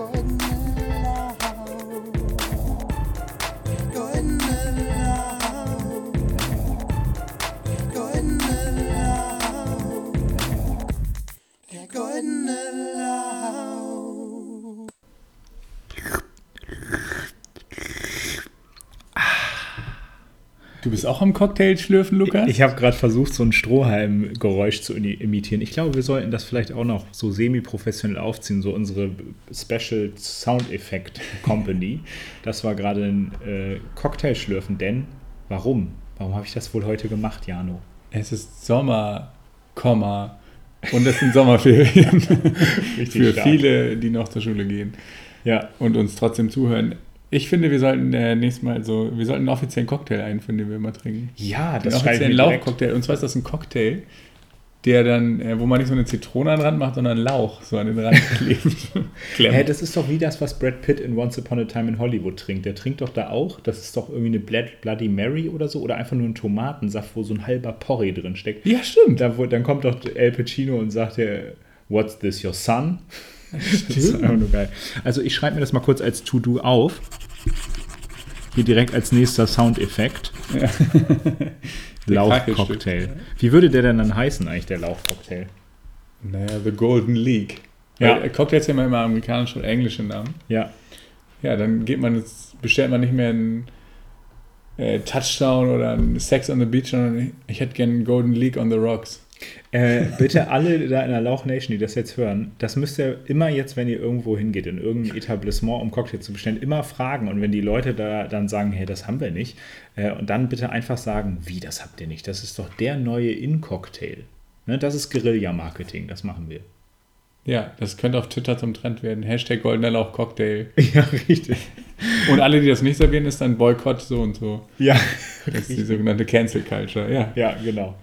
golden Du bist auch am Cocktail schlürfen, Lukas? Ich habe gerade versucht, so ein Strohhalm-Geräusch zu imitieren. Ich glaube, wir sollten das vielleicht auch noch so semi-professionell aufziehen, so unsere Special Sound Effect Company. das war gerade ein äh, Cocktail schlürfen, denn warum? Warum habe ich das wohl heute gemacht, Jano? Es ist Sommer, Komma, und es sind Sommerferien. Für stark. viele, die noch zur Schule gehen. Ja. Und uns trotzdem zuhören. Ich finde, wir sollten äh, nächstes Mal so, wir sollten einen offiziellen Cocktail einführen, den wir immer trinken. Ja, das ist ein Lauchcocktail. Und zwar ist das ein Cocktail, der dann, äh, wo man nicht so eine Zitrone an den Rand macht, sondern Lauch so an den Rand klebt. hey, das ist doch wie das, was Brad Pitt in Once Upon a Time in Hollywood trinkt. Der trinkt doch da auch, das ist doch irgendwie eine Bloody Mary oder so, oder einfach nur ein Tomatensaft, wo so ein halber Porree drin steckt. Ja, stimmt. Da, wo, dann kommt doch El Pacino und sagt, ja, What's this, your son? Das ist einfach nur geil. Also ich schreibe mir das mal kurz als To-Do auf. Hier direkt als nächster Soundeffekt. Ja. Lauchcocktail. Wie würde der denn dann heißen eigentlich, der Lauchcocktail? Naja, The Golden League. Ja. Weil Cocktails haben ja immer amerikanische und englische Namen. Ja. Ja, dann geht man jetzt, bestellt man nicht mehr einen äh, Touchdown oder einen Sex on the Beach, sondern ich hätte gerne einen Golden League on the Rocks. Äh, bitte alle da in der Lauch Nation, die das jetzt hören, das müsst ihr immer jetzt, wenn ihr irgendwo hingeht, in irgendein Etablissement, um Cocktail zu bestellen, immer fragen. Und wenn die Leute da dann sagen, hey, das haben wir nicht, äh, und dann bitte einfach sagen, wie, das habt ihr nicht? Das ist doch der neue In-Cocktail. Ne, das ist Guerilla-Marketing, das machen wir. Ja, das könnte auf Twitter zum Trend werden. Hashtag goldener Lauch Cocktail. Ja, richtig. Und alle, die das nicht servieren, ist dann Boykott so und so. Ja. Das ist die sogenannte Cancel Culture, ja. Ja, genau.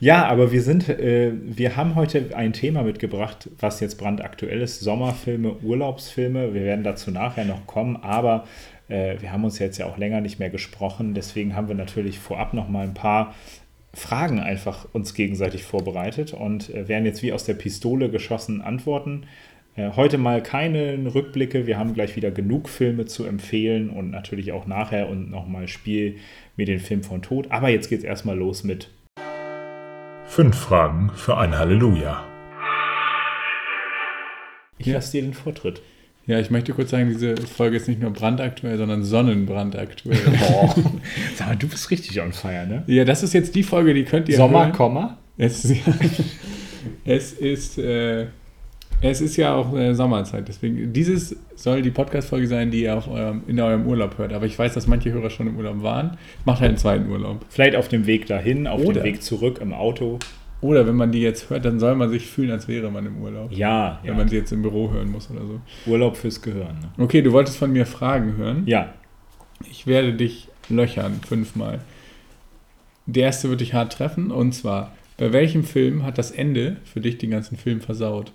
Ja, aber wir sind, äh, wir haben heute ein Thema mitgebracht, was jetzt brandaktuell ist. Sommerfilme, Urlaubsfilme. Wir werden dazu nachher noch kommen, aber äh, wir haben uns jetzt ja auch länger nicht mehr gesprochen. Deswegen haben wir natürlich vorab noch mal ein paar Fragen einfach uns gegenseitig vorbereitet und äh, werden jetzt wie aus der Pistole geschossen antworten. Heute mal keine Rückblicke, wir haben gleich wieder genug Filme zu empfehlen und natürlich auch nachher und nochmal Spiel mit dem Film von Tod. Aber jetzt geht es erstmal los mit Fünf Fragen für ein Halleluja. Ich lasse dir den Vortritt. Ja, ich möchte kurz sagen, diese Folge ist nicht nur brandaktuell, sondern sonnenbrandaktuell. Boah. Sag mal, du bist richtig on fire, ne? Ja, das ist jetzt die Folge, die könnt ihr. Sommer, hören. Komma? Es, es ist. Äh, es ist ja auch äh, Sommerzeit, deswegen dieses soll die Podcast-Folge sein, die ihr auf eurem, in eurem Urlaub hört. Aber ich weiß, dass manche Hörer schon im Urlaub waren. Macht halt einen zweiten Urlaub. Vielleicht auf dem Weg dahin, auf Oder. dem Weg zurück im Auto. Oder wenn man die jetzt hört, dann soll man sich fühlen, als wäre man im Urlaub. Ja. Wenn ja. man sie jetzt im Büro hören muss oder so. Urlaub fürs Gehirn. Ne? Okay, du wolltest von mir Fragen hören. Ja. Ich werde dich löchern, fünfmal. Der erste wird dich hart treffen und zwar, bei welchem Film hat das Ende für dich den ganzen Film versaut?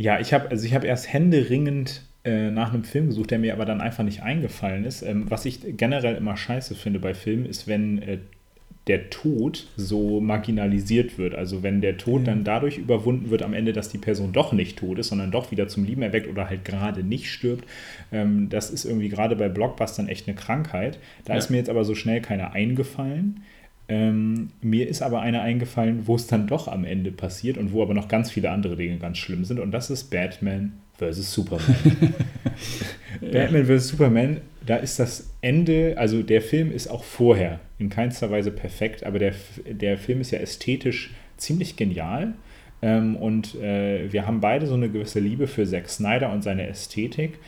Ja, ich habe also ich erst händeringend äh, nach einem Film gesucht, der mir aber dann einfach nicht eingefallen ist. Ähm, was ich generell immer scheiße finde bei Filmen, ist, wenn äh, der Tod so marginalisiert wird. Also wenn der Tod dann dadurch überwunden wird am Ende, dass die Person doch nicht tot ist, sondern doch wieder zum Leben erweckt oder halt gerade nicht stirbt. Ähm, das ist irgendwie gerade bei Blockbustern echt eine Krankheit. Da ja. ist mir jetzt aber so schnell keine eingefallen. Ähm, mir ist aber eine eingefallen, wo es dann doch am Ende passiert und wo aber noch ganz viele andere Dinge ganz schlimm sind. Und das ist Batman vs. Superman. Batman vs. Superman, da ist das Ende, also der Film ist auch vorher in keinster Weise perfekt, aber der, der Film ist ja ästhetisch ziemlich genial. Ähm, und äh, wir haben beide so eine gewisse Liebe für Zack Snyder und seine Ästhetik.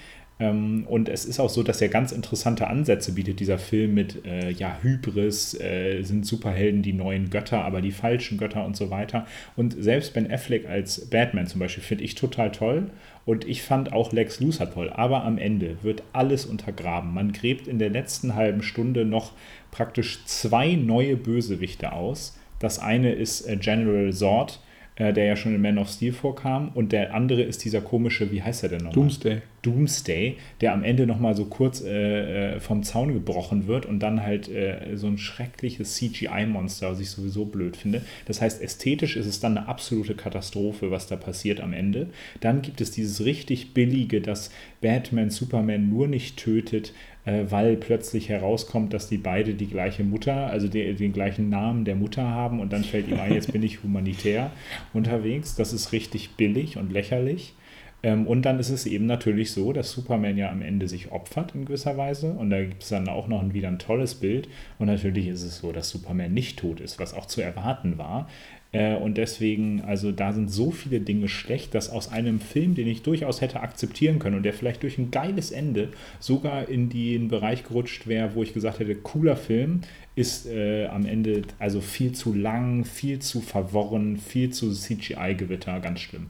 Ähm, und es ist auch so, dass er ganz interessante Ansätze bietet, dieser Film mit äh, ja, Hybris, äh, sind Superhelden die neuen Götter, aber die falschen Götter und so weiter. Und selbst Ben Affleck als Batman zum Beispiel finde ich total toll. Und ich fand auch Lex Luthor toll. Aber am Ende wird alles untergraben. Man gräbt in der letzten halben Stunde noch praktisch zwei neue Bösewichte aus. Das eine ist äh, General Zord, äh, der ja schon in Man of Steel vorkam. Und der andere ist dieser komische, wie heißt er denn nochmal? Doomsday. Doomsday, der am Ende nochmal so kurz äh, äh, vom Zaun gebrochen wird und dann halt äh, so ein schreckliches CGI-Monster, was ich sowieso blöd finde. Das heißt, ästhetisch ist es dann eine absolute Katastrophe, was da passiert am Ende. Dann gibt es dieses richtig billige, dass Batman Superman nur nicht tötet, äh, weil plötzlich herauskommt, dass die beide die gleiche Mutter, also die, den gleichen Namen der Mutter haben und dann fällt ihm ein, jetzt bin ich humanitär unterwegs. Das ist richtig billig und lächerlich. Ähm, und dann ist es eben natürlich so, dass Superman ja am Ende sich opfert in gewisser Weise. Und da gibt es dann auch noch ein, wieder ein tolles Bild. Und natürlich ist es so, dass Superman nicht tot ist, was auch zu erwarten war. Äh, und deswegen, also da sind so viele Dinge schlecht, dass aus einem Film, den ich durchaus hätte akzeptieren können und der vielleicht durch ein geiles Ende sogar in den Bereich gerutscht wäre, wo ich gesagt hätte, cooler Film, ist äh, am Ende also viel zu lang, viel zu verworren, viel zu CGI-Gewitter, ganz schlimm.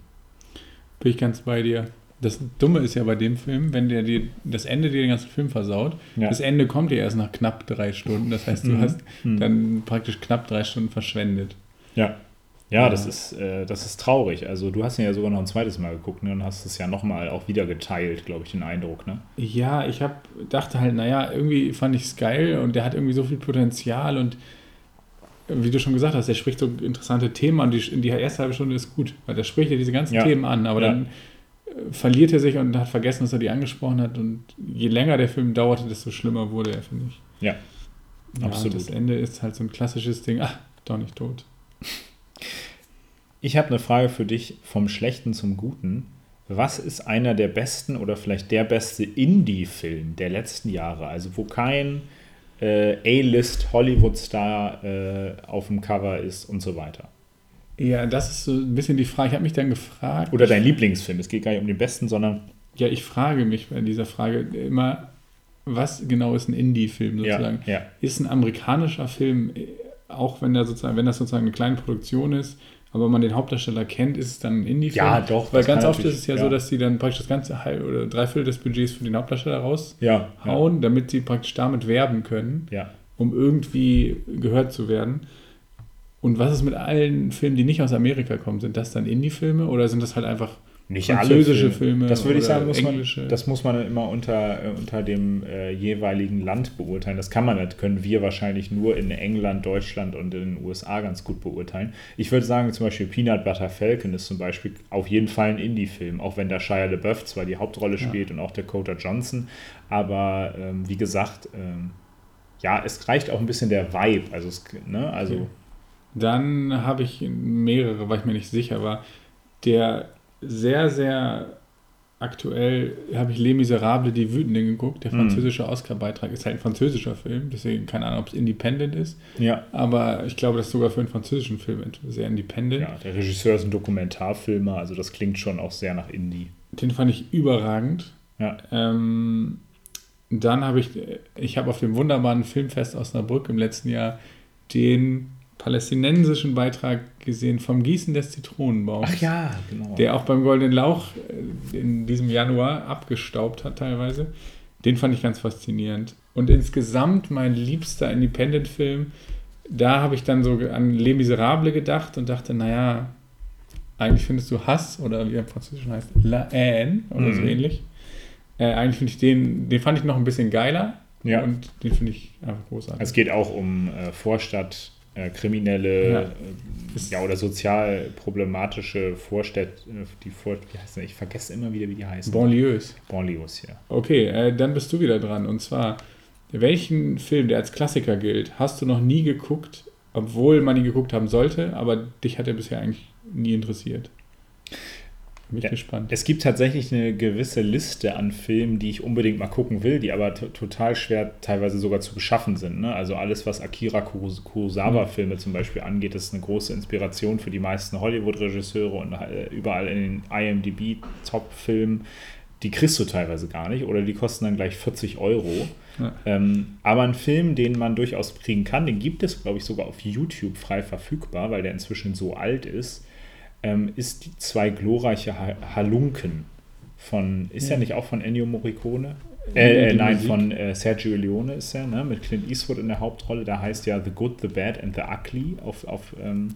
Bin ich ganz bei dir. Das Dumme ist ja bei dem Film, wenn der dir das Ende dir den ganzen Film versaut, ja. das Ende kommt ja erst nach knapp drei Stunden. Das heißt, du mhm. hast mhm. dann praktisch knapp drei Stunden verschwendet. Ja. Ja, das ist, äh, das ist traurig. Also du hast ihn ja sogar noch ein zweites Mal geguckt ne, und hast es ja nochmal auch wieder geteilt, glaube ich, den Eindruck. Ne? Ja, ich hab, dachte halt, naja, irgendwie fand ich es geil und der hat irgendwie so viel Potenzial und wie du schon gesagt hast, der spricht so interessante Themen an. Die, die erste halbe Stunde ist gut, weil der spricht ja diese ganzen ja. Themen an, aber ja. dann äh, verliert er sich und hat vergessen, dass er die angesprochen hat und je länger der Film dauerte, desto schlimmer wurde er, finde ich. Ja, ja absolut. Das Ende ist halt so ein klassisches Ding, ach, doch nicht tot. Ich habe eine Frage für dich vom Schlechten zum Guten. Was ist einer der besten oder vielleicht der beste Indie-Film der letzten Jahre? Also wo kein äh, A-List Hollywood-Star äh, auf dem Cover ist und so weiter. Ja, das ist so ein bisschen die Frage. Ich habe mich dann gefragt. Oder dein Lieblingsfilm. Es geht gar nicht um den besten, sondern. Ja, ich frage mich bei dieser Frage immer, was genau ist ein Indie-Film sozusagen? Ja, ja. Ist ein amerikanischer Film, auch wenn, der sozusagen, wenn das sozusagen eine kleine Produktion ist, aber man den Hauptdarsteller kennt, ist es dann ein Indie-Film. Ja, doch. Weil ganz oft ist es ja, ja, so, dass sie dann praktisch das ganze Halb oder Dreiviertel des Budgets für den Hauptdarsteller raushauen, ja, ja. damit sie praktisch damit werben können, um irgendwie gehört zu werden. Und was ist mit allen Filmen, die nicht aus Amerika kommen? Sind das dann Indie-Filme oder sind das halt einfach nicht französische Filme. Filme. Das würde ich sagen, muss man, das muss man immer unter, äh, unter dem äh, jeweiligen Land beurteilen. Das kann man nicht, können wir wahrscheinlich nur in England, Deutschland und in den USA ganz gut beurteilen. Ich würde sagen, zum Beispiel Peanut Butter Falcon ist zum Beispiel auf jeden Fall ein Indie-Film, auch wenn da Shia LaBeouf zwar die Hauptrolle spielt ja. und auch Dakota Johnson. Aber ähm, wie gesagt, ähm, ja, es reicht auch ein bisschen der Vibe. Also, es, ne, also. Dann habe ich mehrere, weil ich mir nicht sicher war. Der sehr, sehr aktuell habe ich Les Miserables, die Wütenden geguckt. Der mhm. französische Oscar-Beitrag ist halt ein französischer Film, deswegen keine Ahnung, ob es independent ist. Ja. Aber ich glaube, das ist sogar für einen französischen Film sehr independent. Ja, der Regisseur ist ein Dokumentarfilmer, also das klingt schon auch sehr nach Indie. Den fand ich überragend. Ja. Ähm, dann habe ich, ich habe auf dem wunderbaren Filmfest Osnabrück im letzten Jahr den palästinensischen Beitrag gesehen vom Gießen des Zitronenbaums. Ach ja, genau. Der auch beim Goldenen Lauch äh, in diesem Januar abgestaubt hat teilweise. Den fand ich ganz faszinierend. Und insgesamt mein liebster Independent-Film, da habe ich dann so an Les Miserables gedacht und dachte, naja, eigentlich findest du Hass oder wie er im Französischen heißt, La Haine oder mhm. so ähnlich. Äh, eigentlich finde ich den, den fand ich noch ein bisschen geiler. Ja. Und den finde ich einfach großartig. Es geht auch um äh, Vorstadt äh, kriminelle ja. Äh, ja. oder sozial problematische Vorstädte, äh, die Vor wie heißt das? ich vergesse immer wieder, wie die heißen. Banlieues. Banlieues, ja. Okay, äh, dann bist du wieder dran. Und zwar, welchen Film, der als Klassiker gilt, hast du noch nie geguckt, obwohl man ihn geguckt haben sollte, aber dich hat er bisher eigentlich nie interessiert? Bin ich ja, gespannt. Es gibt tatsächlich eine gewisse Liste an Filmen, die ich unbedingt mal gucken will, die aber total schwer teilweise sogar zu beschaffen sind. Ne? Also alles, was Akira Kurosawa-Filme zum Beispiel angeht, ist eine große Inspiration für die meisten Hollywood-Regisseure und äh, überall in den IMDb-Top-Filmen. Die kriegst du teilweise gar nicht oder die kosten dann gleich 40 Euro. Ja. Ähm, aber ein Film, den man durchaus kriegen kann, den gibt es, glaube ich, sogar auf YouTube frei verfügbar, weil der inzwischen so alt ist ähm, ist die zwei glorreiche Halunken von, ist ja. er nicht auch von Ennio Morricone? Äh, äh, nein, Musik. von äh, Sergio Leone ist er, ne? mit Clint Eastwood in der Hauptrolle. Da heißt ja The Good, The Bad and The Ugly auf, auf, ähm,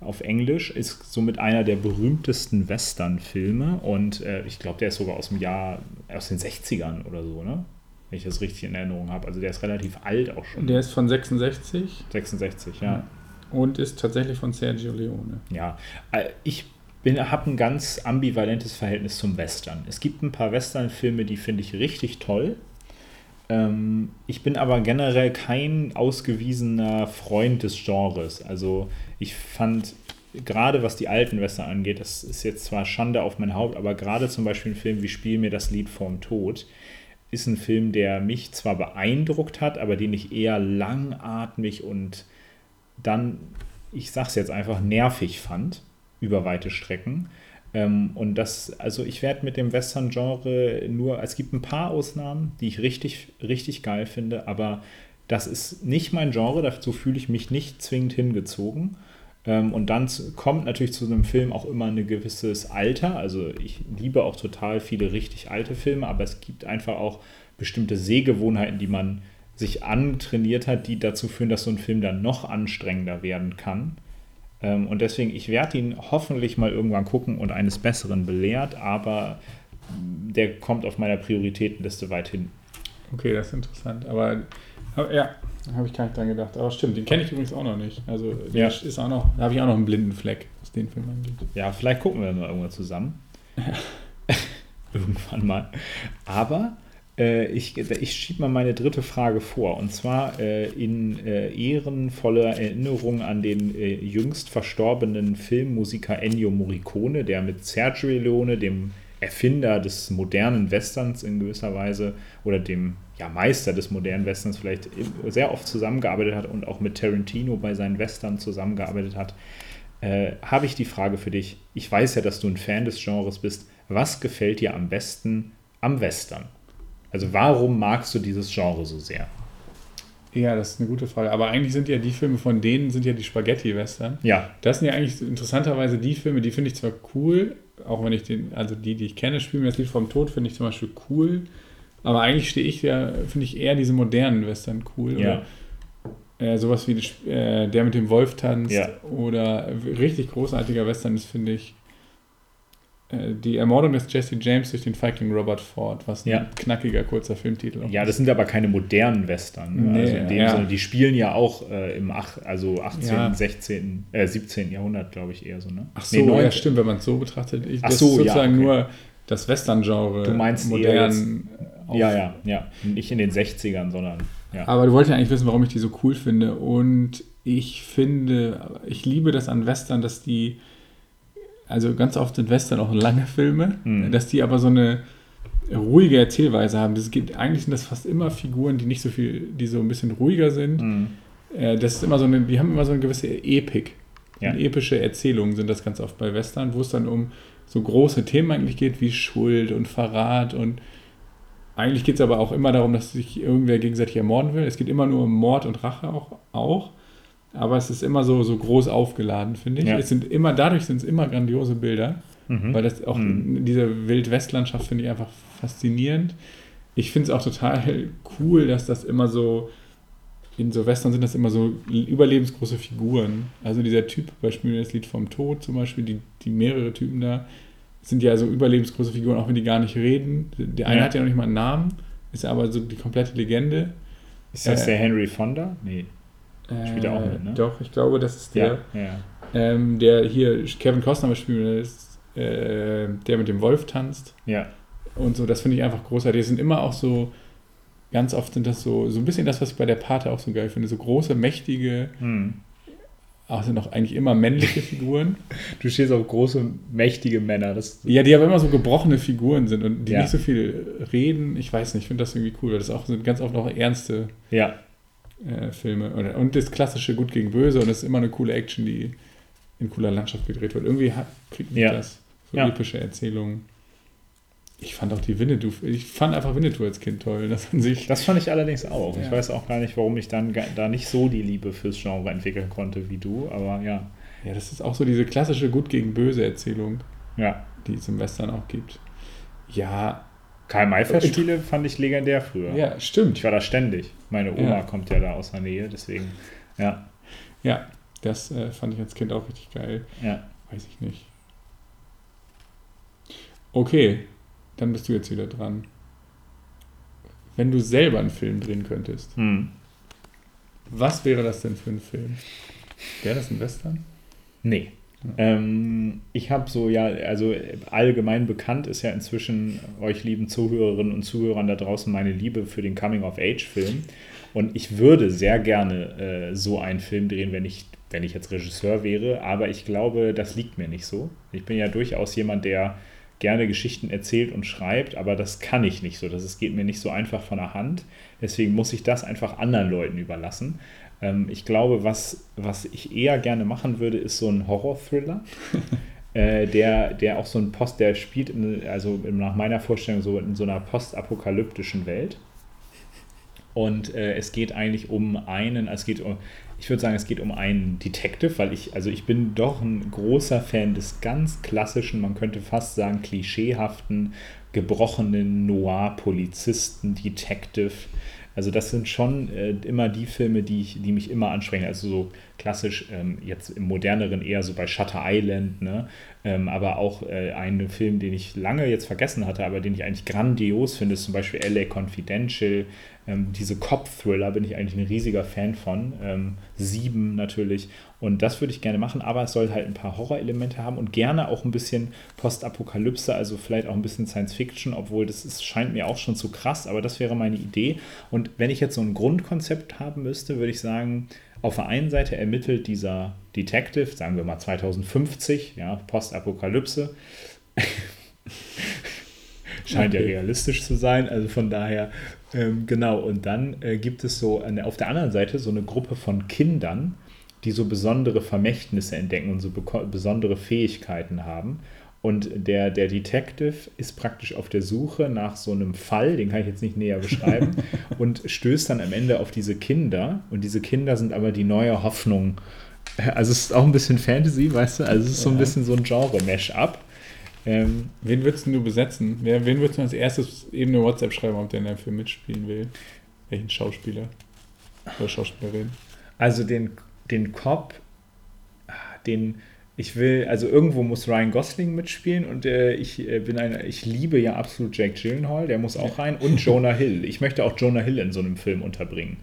auf Englisch, ist somit einer der berühmtesten Western-Filme und äh, ich glaube, der ist sogar aus dem Jahr, aus den 60ern oder so, ne? Wenn ich das richtig in Erinnerung habe. Also der ist relativ alt auch schon. Der ist von 66. 66, ja. Und ist tatsächlich von Sergio Leone. Ja, äh, ich habe ein ganz ambivalentes Verhältnis zum Western. Es gibt ein paar Western-Filme, die finde ich richtig toll. Ähm, ich bin aber generell kein ausgewiesener Freund des Genres. Also ich fand, gerade was die alten Western angeht, das ist jetzt zwar Schande auf mein Haupt, aber gerade zum Beispiel ein Film wie Spiel mir das Lied vorm Tod ist ein Film, der mich zwar beeindruckt hat, aber den ich eher langatmig und dann, ich sag's jetzt einfach, nervig fand über weite Strecken. Ähm, und das, also ich werde mit dem Western-Genre nur, es gibt ein paar Ausnahmen, die ich richtig, richtig geil finde, aber das ist nicht mein Genre, dazu fühle ich mich nicht zwingend hingezogen. Ähm, und dann kommt natürlich zu einem Film auch immer ein gewisses Alter. Also ich liebe auch total viele richtig alte Filme, aber es gibt einfach auch bestimmte Sehgewohnheiten, die man sich antrainiert hat, die dazu führen, dass so ein Film dann noch anstrengender werden kann. Ähm, und deswegen, ich werde ihn hoffentlich mal irgendwann gucken und eines Besseren belehrt, aber der kommt auf meiner Prioritätenliste weit hin. Okay, das ist interessant. Aber, aber ja, habe ich gar nicht dran gedacht. Aber stimmt, den kenne ich übrigens auch noch nicht. Also ja. ist auch noch, da habe ich auch noch einen blinden Fleck, was den Film angeht. Ja, vielleicht gucken wir mal irgendwann zusammen. irgendwann mal. Aber ich, ich schiebe mal meine dritte Frage vor. Und zwar äh, in äh, ehrenvoller Erinnerung an den äh, jüngst verstorbenen Filmmusiker Ennio Morricone, der mit Sergio Leone, dem Erfinder des modernen Westerns in gewisser Weise, oder dem ja, Meister des modernen Westerns vielleicht sehr oft zusammengearbeitet hat und auch mit Tarantino bei seinen Western zusammengearbeitet hat, äh, habe ich die Frage für dich. Ich weiß ja, dass du ein Fan des Genres bist. Was gefällt dir am besten am Western? Also warum magst du dieses Genre so sehr? Ja, das ist eine gute Frage. Aber eigentlich sind ja die Filme von denen sind ja die Spaghetti-Western. Ja. Das sind ja eigentlich interessanterweise die Filme, die finde ich zwar cool, auch wenn ich den, also die, die ich kenne, spielen mir das Lied vom Tod, finde ich zum Beispiel cool. Aber eigentlich stehe ich ja, finde ich eher diese modernen Western cool. Ja. Oder, äh, sowas wie äh, der mit dem Wolf tanzt. Ja. Oder richtig großartiger Western ist, finde ich, die Ermordung des Jesse James durch den Viking Robert Ford, was ein ja. knackiger kurzer Filmtitel Ja, das sind aber keine modernen Western. Ne? Nee, also in dem ja. Sinne, die spielen ja auch äh, im ach, also 18., ja. 16., äh, 17. Jahrhundert, glaube ich, eher so. Ne? Ach so, nee, 9, ja, stimmt, wenn man es so betrachtet. Ich, ach so, sozusagen okay. nur das Western-Genre. Du meinst modern. ja, ja, ja. Nicht in den 60ern, sondern. Aber du wolltest ja eigentlich wissen, warum ich die so cool finde. Und ich finde, ich liebe das an Western, dass die also ganz oft sind Western auch lange Filme, mhm. dass die aber so eine ruhige Erzählweise haben. Das geht, eigentlich sind das fast immer Figuren, die nicht so viel, die so ein bisschen ruhiger sind. Mhm. Äh, das ist immer so eine, die haben immer so eine gewisse Epik. Ja. epische Erzählungen sind das ganz oft bei Western, wo es dann um so große Themen eigentlich geht, wie Schuld und Verrat und eigentlich geht es aber auch immer darum, dass sich irgendwer gegenseitig ermorden will. Es geht immer nur um Mord und Rache auch. auch aber es ist immer so, so groß aufgeladen, finde ich. Ja. Es sind immer, dadurch sind es immer grandiose Bilder, mhm. weil das auch mhm. diese Wildwestlandschaft finde ich einfach faszinierend. Ich finde es auch total cool, dass das immer so, in so Western sind das immer so überlebensgroße Figuren. Also dieser Typ, Beispiel das Lied vom Tod zum Beispiel, die, die mehrere Typen da, sind ja so überlebensgroße Figuren, auch wenn die gar nicht reden. Der eine ja. hat ja noch nicht mal einen Namen, ist aber so die komplette Legende. Ist das äh, der Henry Fonda? Nee. Spielt er auch mit, ne? Doch, ich glaube, das ist der, ja, ja. Ähm, der hier Kevin Costner spielt, äh, der mit dem Wolf tanzt. Ja. Und so, das finde ich einfach großartig. Die sind immer auch so, ganz oft sind das so, so ein bisschen das, was ich bei der Pate auch so geil finde. So große, mächtige, hm. auch sind auch eigentlich immer männliche Figuren. Du stehst auf große, mächtige Männer. Das ja, die aber immer so gebrochene Figuren sind und die ja. nicht so viel reden. Ich weiß nicht, ich finde das irgendwie cool, weil das auch sind ganz oft auch ernste ja äh, Filme. Und das klassische Gut gegen Böse und es ist immer eine coole Action, die in cooler Landschaft gedreht wird. Irgendwie hat, kriegt ja. das. So ja. epische Erzählungen. Ich fand auch die Winnetou, ich fand einfach Winnetou als Kind toll. Das, an sich das fand ich allerdings auch. Ja. Ich weiß auch gar nicht, warum ich dann da nicht so die Liebe fürs Genre entwickeln konnte wie du, aber ja. Ja, das ist auch so diese klassische Gut gegen Böse Erzählung, ja. die es im Western auch gibt. Ja, Karl-May-Festspiele fand ich legendär früher. Ja, stimmt. Ich war da ständig. Meine Oma ja. kommt ja da aus der Nähe, deswegen, ja. Ja, Das äh, fand ich als Kind auch richtig geil. Ja. Weiß ich nicht. Okay, dann bist du jetzt wieder dran. Wenn du selber einen Film drehen könntest, hm. was wäre das denn für ein Film? Wäre das ein Western? Nee. Ähm, ich habe so, ja, also allgemein bekannt ist ja inzwischen euch lieben Zuhörerinnen und Zuhörern da draußen meine Liebe für den Coming-of-Age-Film. Und ich würde sehr gerne äh, so einen Film drehen, wenn ich, wenn ich jetzt Regisseur wäre. Aber ich glaube, das liegt mir nicht so. Ich bin ja durchaus jemand, der gerne Geschichten erzählt und schreibt, aber das kann ich nicht so. Das geht mir nicht so einfach von der Hand. Deswegen muss ich das einfach anderen Leuten überlassen. Ähm, ich glaube, was, was ich eher gerne machen würde, ist so ein Horror-Thriller. äh, der, der auch so ein Post, der spielt, in, also nach meiner Vorstellung, so in so einer postapokalyptischen Welt. Und äh, es geht eigentlich um einen, es geht um, ich würde sagen, es geht um einen Detective, weil ich, also ich bin doch ein großer Fan des ganz klassischen, man könnte fast sagen, klischeehaften, gebrochenen Noir-Polizisten, Detective. Also das sind schon äh, immer die Filme, die, ich, die mich immer ansprechen. Also so klassisch ähm, jetzt im moderneren eher so bei Shutter Island, ne? Ähm, aber auch äh, einen Film, den ich lange jetzt vergessen hatte, aber den ich eigentlich grandios finde, ist zum Beispiel LA Confidential. Ähm, diese Cop-Thriller bin ich eigentlich ein riesiger Fan von. Ähm, Sieben natürlich. Und das würde ich gerne machen, aber es soll halt ein paar Horrorelemente haben und gerne auch ein bisschen Postapokalypse, also vielleicht auch ein bisschen Science Fiction, obwohl das ist, scheint mir auch schon zu krass, aber das wäre meine Idee. Und wenn ich jetzt so ein Grundkonzept haben müsste, würde ich sagen, auf der einen Seite ermittelt dieser Detective, sagen wir mal 2050, ja, Postapokalypse. Scheint okay. ja realistisch zu sein, also von daher, ähm, genau. Und dann äh, gibt es so eine, auf der anderen Seite so eine Gruppe von Kindern, die so besondere Vermächtnisse entdecken und so besondere Fähigkeiten haben. Und der, der Detective ist praktisch auf der Suche nach so einem Fall, den kann ich jetzt nicht näher beschreiben, und stößt dann am Ende auf diese Kinder. Und diese Kinder sind aber die neue Hoffnung. Also es ist auch ein bisschen Fantasy, weißt du? Also es ist so ein bisschen so ein Genre-Mash-up. Ähm, wen würdest du besetzen? Wer, wen würdest du als erstes eben eine WhatsApp schreiben, ob der in deinem Film mitspielen will? Welchen Schauspieler oder Schauspielerin? Also den, den Cop, ah, den ich will, also irgendwo muss Ryan Gosling mitspielen und äh, ich äh, bin ein, ich liebe ja absolut Jake Gyllenhaal, der muss auch rein und Jonah Hill. Ich möchte auch Jonah Hill in so einem Film unterbringen.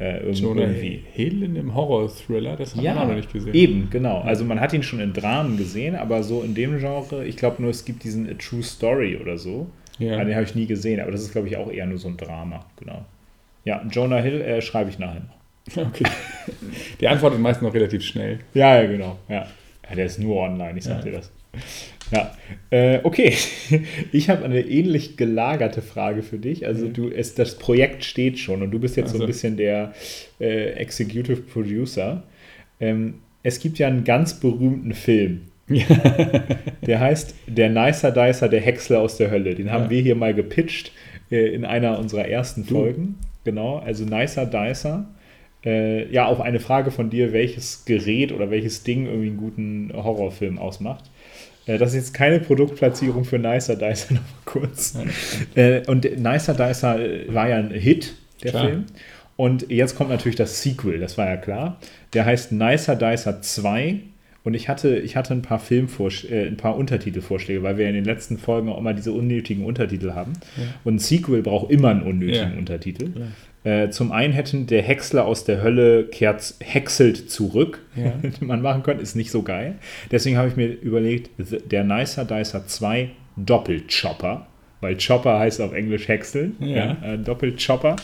Äh, Jonah irgendwie. Hill in einem Horror-Thriller, das haben ja, wir noch nicht gesehen. Eben, genau. Also man hat ihn schon in Dramen gesehen, aber so in dem Genre, ich glaube nur, es gibt diesen A True Story oder so. Ja. Den habe ich nie gesehen, aber das ist, glaube ich, auch eher nur so ein Drama, genau. Ja, Jonah Hill äh, schreibe ich nachher noch. Okay. Die Antwort ist meist noch relativ schnell. Ja, ja, genau. Ja. Ja, der ist nur online, ich sag ja. dir das. Ja, äh, okay. Ich habe eine ähnlich gelagerte Frage für dich. Also mhm. du, es, das Projekt steht schon und du bist jetzt also. so ein bisschen der äh, Executive Producer. Ähm, es gibt ja einen ganz berühmten Film. der heißt Der Nicer Dicer, der Häcksler aus der Hölle. Den haben ja. wir hier mal gepitcht äh, in einer unserer ersten du. Folgen. Genau, also Nicer Dicer äh, ja, auf eine Frage von dir, welches Gerät oder welches Ding irgendwie einen guten Horrorfilm ausmacht. Äh, das ist jetzt keine Produktplatzierung für Nicer Dicer, noch mal kurz. Äh, und Nicer Dicer war ja ein Hit, der klar. Film. Und jetzt kommt natürlich das Sequel, das war ja klar. Der heißt Nicer Dicer 2 und ich hatte, ich hatte ein paar Filmvorsch äh, ein paar Untertitelvorschläge, weil wir in den letzten Folgen auch immer diese unnötigen Untertitel haben. Ja. Und ein Sequel braucht immer einen unnötigen ja. Untertitel. Äh, zum einen hätten der Häcksler aus der Hölle kehrt häckselt zurück. Ja. man machen könnte, ist nicht so geil. Deswegen habe ich mir überlegt, der Nicer Dicer 2 Doppelchopper. Weil Chopper heißt auf Englisch Häckseln. Ja. ja äh, Doppelchopper.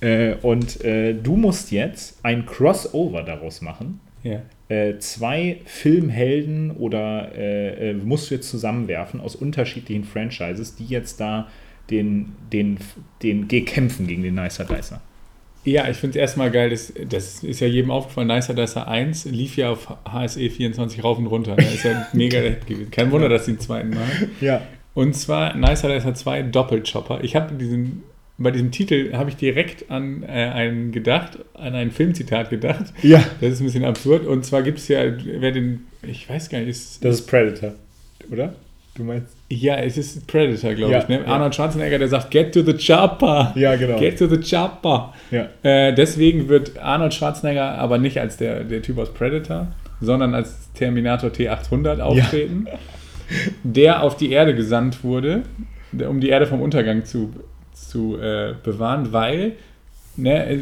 Äh, und äh, du musst jetzt ein Crossover daraus machen. Ja. Äh, zwei Filmhelden oder äh, musst du jetzt zusammenwerfen aus unterschiedlichen Franchises, die jetzt da den, den, den kämpfen gegen den Nicer Dicer. Ja, ich finde es erstmal geil, das, das ist ja jedem aufgefallen, Nicer Dicer 1 lief ja auf HSE 24 rauf und runter. Das ist ja mega gewesen. Kein Wunder, dass sie den zweiten Mal. Ja. Und zwar Nicer Dicer 2 Doppelchopper. Ich habe diesen bei diesem Titel habe ich direkt an äh, einen gedacht, an ein Filmzitat gedacht. Ja. Das ist ein bisschen absurd. Und zwar gibt es ja, wer den, ich weiß gar nicht, ist. Das ist Predator, oder? Du meinst? Ja, es ist Predator, glaube ja, ich. Ne? Ja. Arnold Schwarzenegger, der sagt, get to the chopper. Ja, genau. Get to the chopper. Ja. Äh, deswegen wird Arnold Schwarzenegger aber nicht als der, der Typ aus Predator, sondern als Terminator T800 auftreten, ja. der auf die Erde gesandt wurde, um die Erde vom Untergang zu, zu äh, bewahren, weil ne,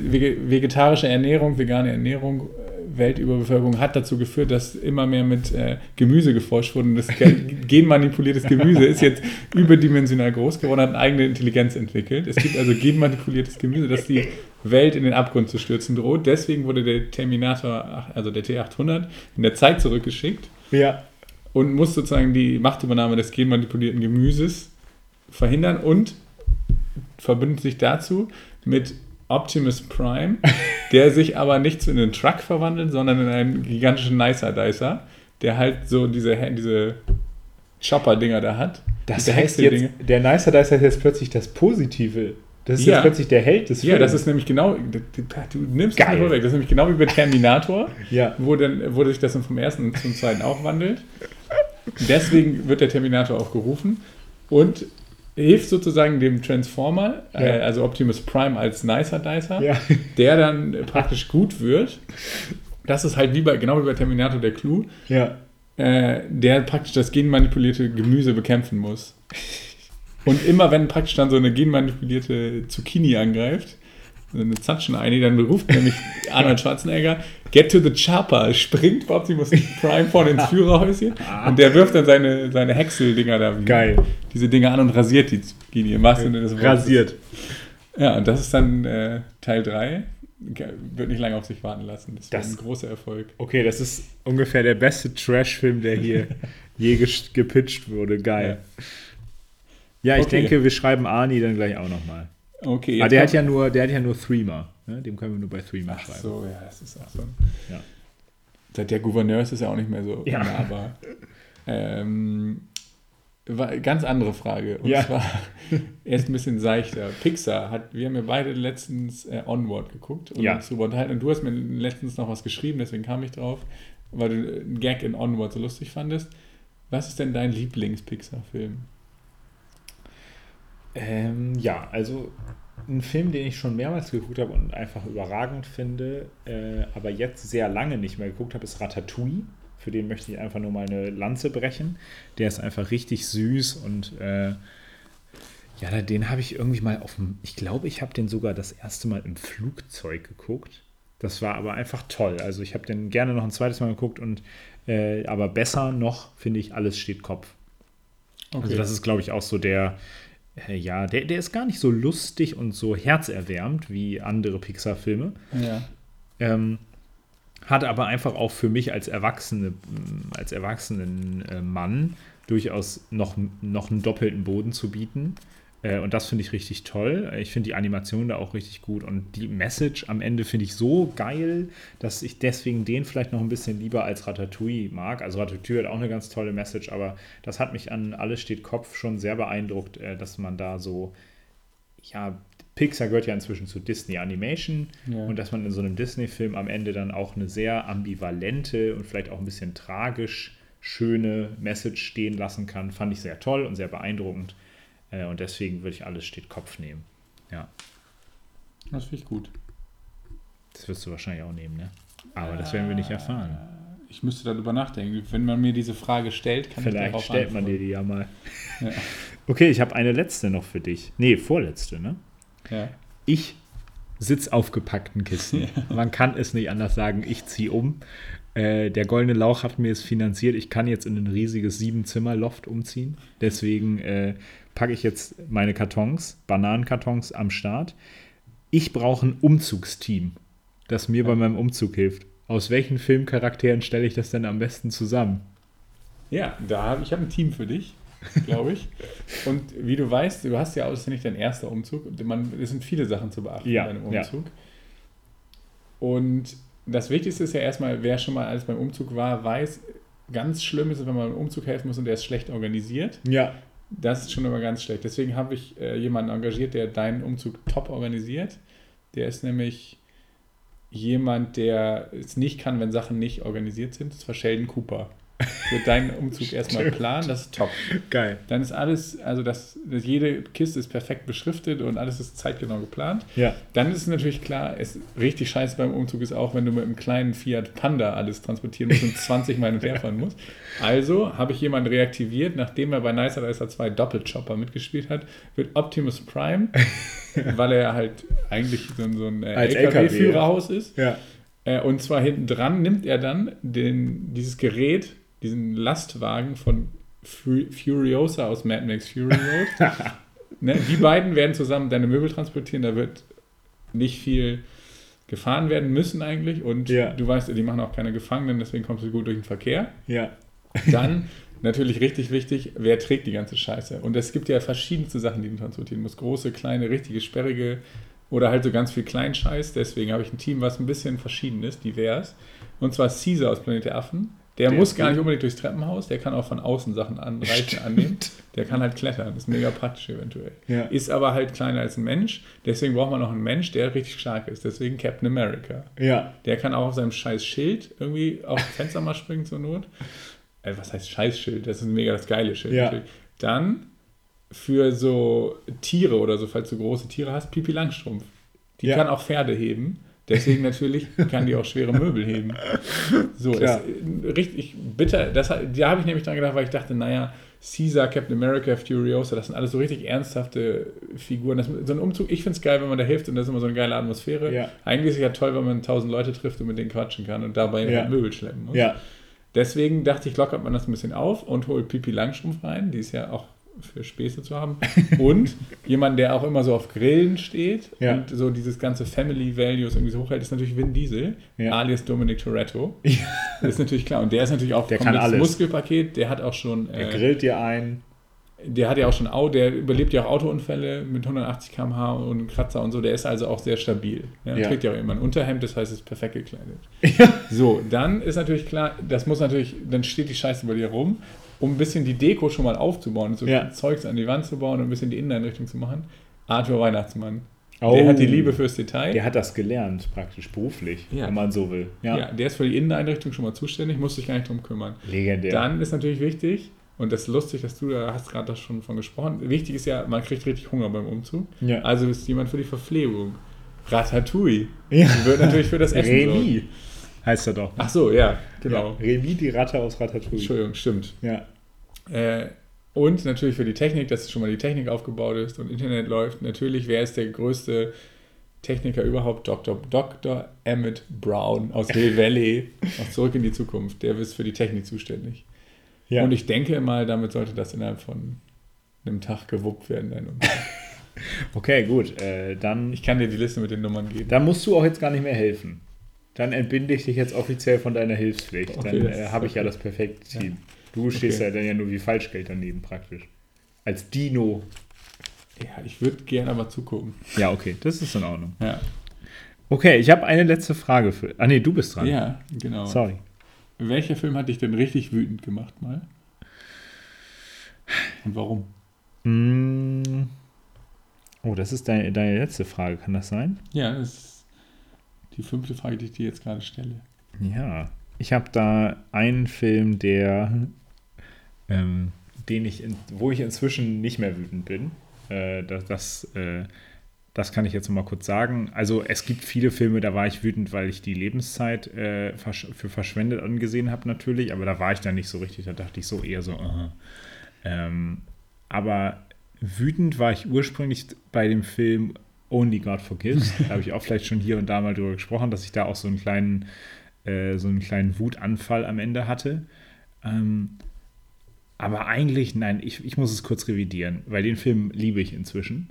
vegetarische Ernährung, vegane Ernährung, äh, Weltüberbevölkerung hat dazu geführt, dass immer mehr mit äh, Gemüse geforscht wurde. Und das genmanipuliertes Gemüse ist jetzt überdimensional groß geworden, hat eine eigene Intelligenz entwickelt. Es gibt also genmanipuliertes Gemüse, das die Welt in den Abgrund zu stürzen droht. Deswegen wurde der Terminator, also der T800, in der Zeit zurückgeschickt. Ja. Und muss sozusagen die Machtübernahme des genmanipulierten Gemüses verhindern und verbindet sich dazu mit Optimus Prime, der sich aber nicht in einen Truck verwandelt, sondern in einen gigantischen Nicer Dicer, der halt so diese, diese Chopper-Dinger da hat. Das heißt jetzt, der Nicer Dicer ist jetzt plötzlich das Positive. Das ist ja. jetzt plötzlich der Held des Films. Ja, das ist nämlich genau, du nimmst Geil. das vorweg, das ist nämlich genau wie bei Terminator, ja. wo, dann, wo sich das dann vom ersten zum zweiten auch wandelt. Deswegen wird der Terminator auch gerufen. Und hilft sozusagen dem Transformer, ja. äh, also Optimus Prime als Nicer Dicer, ja. der dann praktisch gut wird. Das ist halt wie bei, genau wie bei Terminator der Clou, ja. äh, der praktisch das genmanipulierte Gemüse bekämpfen muss. Und immer wenn praktisch dann so eine genmanipulierte Zucchini angreift, eine Zatschen-Eini, dann ruft nämlich Arnold Schwarzenegger, get to the chopper, springt Optimus Prime vorne ins Führerhäuschen und der wirft dann seine, seine Häcksel-Dinger da, Geil. diese Dinger an und rasiert die Zucchini im wahrsten Sinne des Wortes. Rasiert. Ja, und das ist dann äh, Teil 3. Wird nicht lange auf sich warten lassen. Das, das ist ein großer Erfolg. Okay, das ist ungefähr der beste Trash-Film, der hier je gepitcht wurde. Geil. Ja, ja ich okay. denke, wir schreiben Arnie dann gleich auch nochmal. Okay. Aber der hat ja nur, der hat ja nur Threema. Ne? Dem können wir nur bei Threema Ach schreiben. so, ja, das ist auch so. Ja. Seit der Gouverneur ist es ja auch nicht mehr so ja. nahbar. ähm, ganz andere Frage. Und ja. zwar, erst ein bisschen seichter. Pixar hat, wir haben ja beide letztens äh, Onward geguckt und ja. uns darüber unterhalten. Und du hast mir letztens noch was geschrieben, deswegen kam ich drauf, weil du einen Gag in Onward so lustig fandest. Was ist denn dein Lieblings-Pixar-Film? Ähm, ja, also ein Film, den ich schon mehrmals geguckt habe und einfach überragend finde, äh, aber jetzt sehr lange nicht mehr geguckt habe, ist Ratatouille. Für den möchte ich einfach nur mal eine Lanze brechen. Der ist einfach richtig süß und äh, ja, den habe ich irgendwie mal auf dem, ich glaube, ich habe den sogar das erste Mal im Flugzeug geguckt. Das war aber einfach toll. Also ich habe den gerne noch ein zweites Mal geguckt und äh, aber besser noch finde ich, alles steht Kopf. Also okay. Also das ist, glaube ich, auch so der, ja, der, der ist gar nicht so lustig und so herzerwärmend wie andere Pixar-Filme. Ja. Ähm, hat aber einfach auch für mich als Erwachsene, als erwachsenen äh, Mann durchaus noch, noch einen doppelten Boden zu bieten. Äh, und das finde ich richtig toll. Ich finde die Animation da auch richtig gut. Und die Message am Ende finde ich so geil, dass ich deswegen den vielleicht noch ein bisschen lieber als Ratatouille mag. Also Ratatouille hat auch eine ganz tolle Message, aber das hat mich an Alles steht Kopf schon sehr beeindruckt, äh, dass man da so, ja, Pixar gehört ja inzwischen zu Disney Animation ja. und dass man in so einem Disney-Film am Ende dann auch eine sehr ambivalente und vielleicht auch ein bisschen tragisch schöne Message stehen lassen kann, fand ich sehr toll und sehr beeindruckend. Äh, und deswegen würde ich alles steht Kopf nehmen. Ja. Das finde ich gut. Das wirst du wahrscheinlich auch nehmen, ne? Aber das werden wir nicht erfahren. Äh, ich müsste darüber nachdenken. Wenn man mir diese Frage stellt, kann Vielleicht ich darauf stellt antworten. man dir die ja mal. Ja. Okay, ich habe eine letzte noch für dich. Nee, vorletzte, ne? Ja. Ich sitze auf gepackten Kisten. Ja. Man kann es nicht anders sagen. Ich ziehe um. Äh, der Goldene Lauch hat mir es finanziert. Ich kann jetzt in ein riesiges Sieben-Zimmer-Loft umziehen. Deswegen äh, packe ich jetzt meine Kartons, Bananenkartons am Start. Ich brauche ein Umzugsteam, das mir bei meinem Umzug hilft. Aus welchen Filmcharakteren stelle ich das denn am besten zusammen? Ja, da hab, ich habe ein Team für dich, glaube ich. Und wie du weißt, du hast ja auch, das ist ja nicht dein erster Umzug. Man, es sind viele Sachen zu beachten ja, bei einem Umzug. Ja. Und das Wichtigste ist ja erstmal, wer schon mal alles beim Umzug war, weiß, ganz schlimm ist es, wenn man beim Umzug helfen muss und der ist schlecht organisiert. Ja. Das ist schon immer ganz schlecht. Deswegen habe ich äh, jemanden engagiert, der deinen Umzug top organisiert. Der ist nämlich jemand, der es nicht kann, wenn Sachen nicht organisiert sind. Das war Sheldon Cooper. Wird deinen Umzug erstmal planen, das ist top. Geil. Dann ist alles, also das, jede Kiste ist perfekt beschriftet und alles ist zeitgenau geplant. Ja. Dann ist natürlich klar, es richtig scheiße beim Umzug ist auch, wenn du mit einem kleinen Fiat Panda alles transportieren musst und 20 Meilen herfahren musst. Also habe ich jemanden reaktiviert, nachdem er bei Nicer Dicer 2 Doppelchopper mitgespielt hat, wird Optimus Prime, weil er halt eigentlich so, so ein äh, LKW-Führerhaus ist. Ja. Äh, und zwar hinten dran nimmt er dann den, dieses Gerät, diesen Lastwagen von Furiosa aus Mad Max Fury Road. ne, die beiden werden zusammen deine Möbel transportieren. Da wird nicht viel gefahren werden müssen eigentlich. Und ja. du weißt, die machen auch keine Gefangenen, deswegen kommst du gut durch den Verkehr. Ja. Dann natürlich richtig wichtig, wer trägt die ganze Scheiße? Und es gibt ja verschiedenste Sachen, die du transportieren musst. Große, kleine, richtige, sperrige oder halt so ganz viel Kleinscheiß. Deswegen habe ich ein Team, was ein bisschen verschieden ist, divers. Und zwar Caesar aus Planet der Affen. Der, der muss gar nicht unbedingt durchs Treppenhaus, der kann auch von außen Sachen anreichen, annehmen. Der kann halt klettern, ist mega praktisch eventuell. Ja. Ist aber halt kleiner als ein Mensch, deswegen braucht man noch einen Mensch, der richtig stark ist. Deswegen Captain America. Ja. Der kann auch auf seinem scheiß Schild irgendwie auf Fenster mal springen zur Not. Äh, was heißt Scheißschild? Das ist mega das geile Schild. Ja. Natürlich. Dann für so Tiere oder so, falls du große Tiere hast, Pipi Langstrumpf. Die Ja. kann auch Pferde heben. Deswegen natürlich kann die auch schwere Möbel heben. So, ist richtig bitter. Das, da habe ich nämlich dran gedacht, weil ich dachte, naja, Caesar, Captain America, Furiosa, das sind alles so richtig ernsthafte Figuren. Das, so ein Umzug, ich finde es geil, wenn man da hilft und das ist immer so eine geile Atmosphäre. Ja. Eigentlich ist es ja toll, wenn man tausend Leute trifft und mit denen quatschen kann und dabei Ja. Möbel schleppen muss. Ja. Deswegen dachte ich, lockert man das ein bisschen auf und holt Pipi Langstrumpf rein, die ist ja auch für Späße zu haben. Und jemand, der auch immer so auf Grillen steht Ja. und so dieses ganze Family Values irgendwie so hochhält, ist natürlich Vin Diesel, Ja. alias Dominic Toretto. Das ist natürlich klar. Und der ist natürlich auch Der kann komplettes alles. Muskelpaket. Der hat auch schon, Er äh, grillt dir ein. der hat ja auch schon, der überlebt ja auch Autounfälle mit 180 km/h und Kratzer und so. Der ist also auch sehr stabil. Ja, Ja. Trägt ja auch immer ein Unterhemd, das heißt, es ist perfekt gekleidet. So, dann ist natürlich klar, das muss natürlich, dann steht die Scheiße bei dir rum, um ein bisschen die Deko schon mal aufzubauen, so Ja. Zeugs an die Wand zu bauen und ein bisschen die Inneneinrichtung zu machen. Arthur Weihnachtsmann. Oh. Der hat die Liebe fürs Detail. Der hat das gelernt, praktisch beruflich, Ja. wenn man so will. Ja. ja. der ist für die Inneneinrichtung schon mal zuständig, muss sich gar nicht drum kümmern. Legendär. Dann ist natürlich wichtig, und das ist lustig, dass du da hast gerade das schon von gesprochen. Wichtig ist ja, man kriegt richtig Hunger beim Umzug. Ja. Also ist jemand für die Verpflegung. Ratatouille. Ja. Wird natürlich für das Essen sorgen. Heißt er doch. Ach so, ja, genau. Ja. Remy, die Ratte aus Ratatouille. Entschuldigung, stimmt. Ja. Äh, und natürlich für die Technik, dass schon mal die Technik aufgebaut ist und Internet läuft. Natürlich, wer ist der größte Techniker überhaupt? Dr. Dr. Emmett Brown aus Hill Valley, aus Zurück in die Zukunft. Der ist für die Technik zuständig. ja. Und ich denke mal, damit sollte das innerhalb von einem Tag gewuppt werden. Dein okay, gut. Äh, dann, Ich kann dir die Liste mit den Nummern geben. dann musst du auch jetzt gar nicht mehr helfen. Dann entbinde ich dich jetzt offiziell von deiner Hilfspflicht. Okay, dann äh, habe ich ja okay. das perfekte Team. Du stehst Okay. ja dann ja nur wie Falschgeld daneben praktisch. Als Dino. Ja, ich würde gerne aber zugucken. Ja, okay, das ist in Ordnung. Ja, Okay, ich habe eine letzte Frage für. Ah, nee, du bist dran. ja genau. Sorry. Welcher Film hat dich denn richtig wütend gemacht mal? Und warum? Mm. Oh, das ist deine, deine letzte Frage, kann das sein? Ja, das ist die fünfte Frage, die ich dir jetzt gerade stelle. Ja. Ich habe da einen Film, der, ähm, den ich, in, wo ich inzwischen nicht mehr wütend bin. Äh, das, das, äh, das kann ich jetzt mal kurz sagen. Also es gibt viele Filme, da war ich wütend, weil ich die Lebenszeit äh, versch für verschwendet angesehen habe natürlich, aber da war ich dann nicht so richtig. Da dachte ich so eher so. aha. Ähm, aber wütend war ich ursprünglich bei dem Film Only God Forgives. da habe ich auch vielleicht schon hier und da mal drüber gesprochen, dass ich da auch so einen kleinen, äh, so einen kleinen Wutanfall am Ende hatte. Ähm, aber eigentlich, nein, ich, ich muss es kurz revidieren, weil den Film liebe ich inzwischen.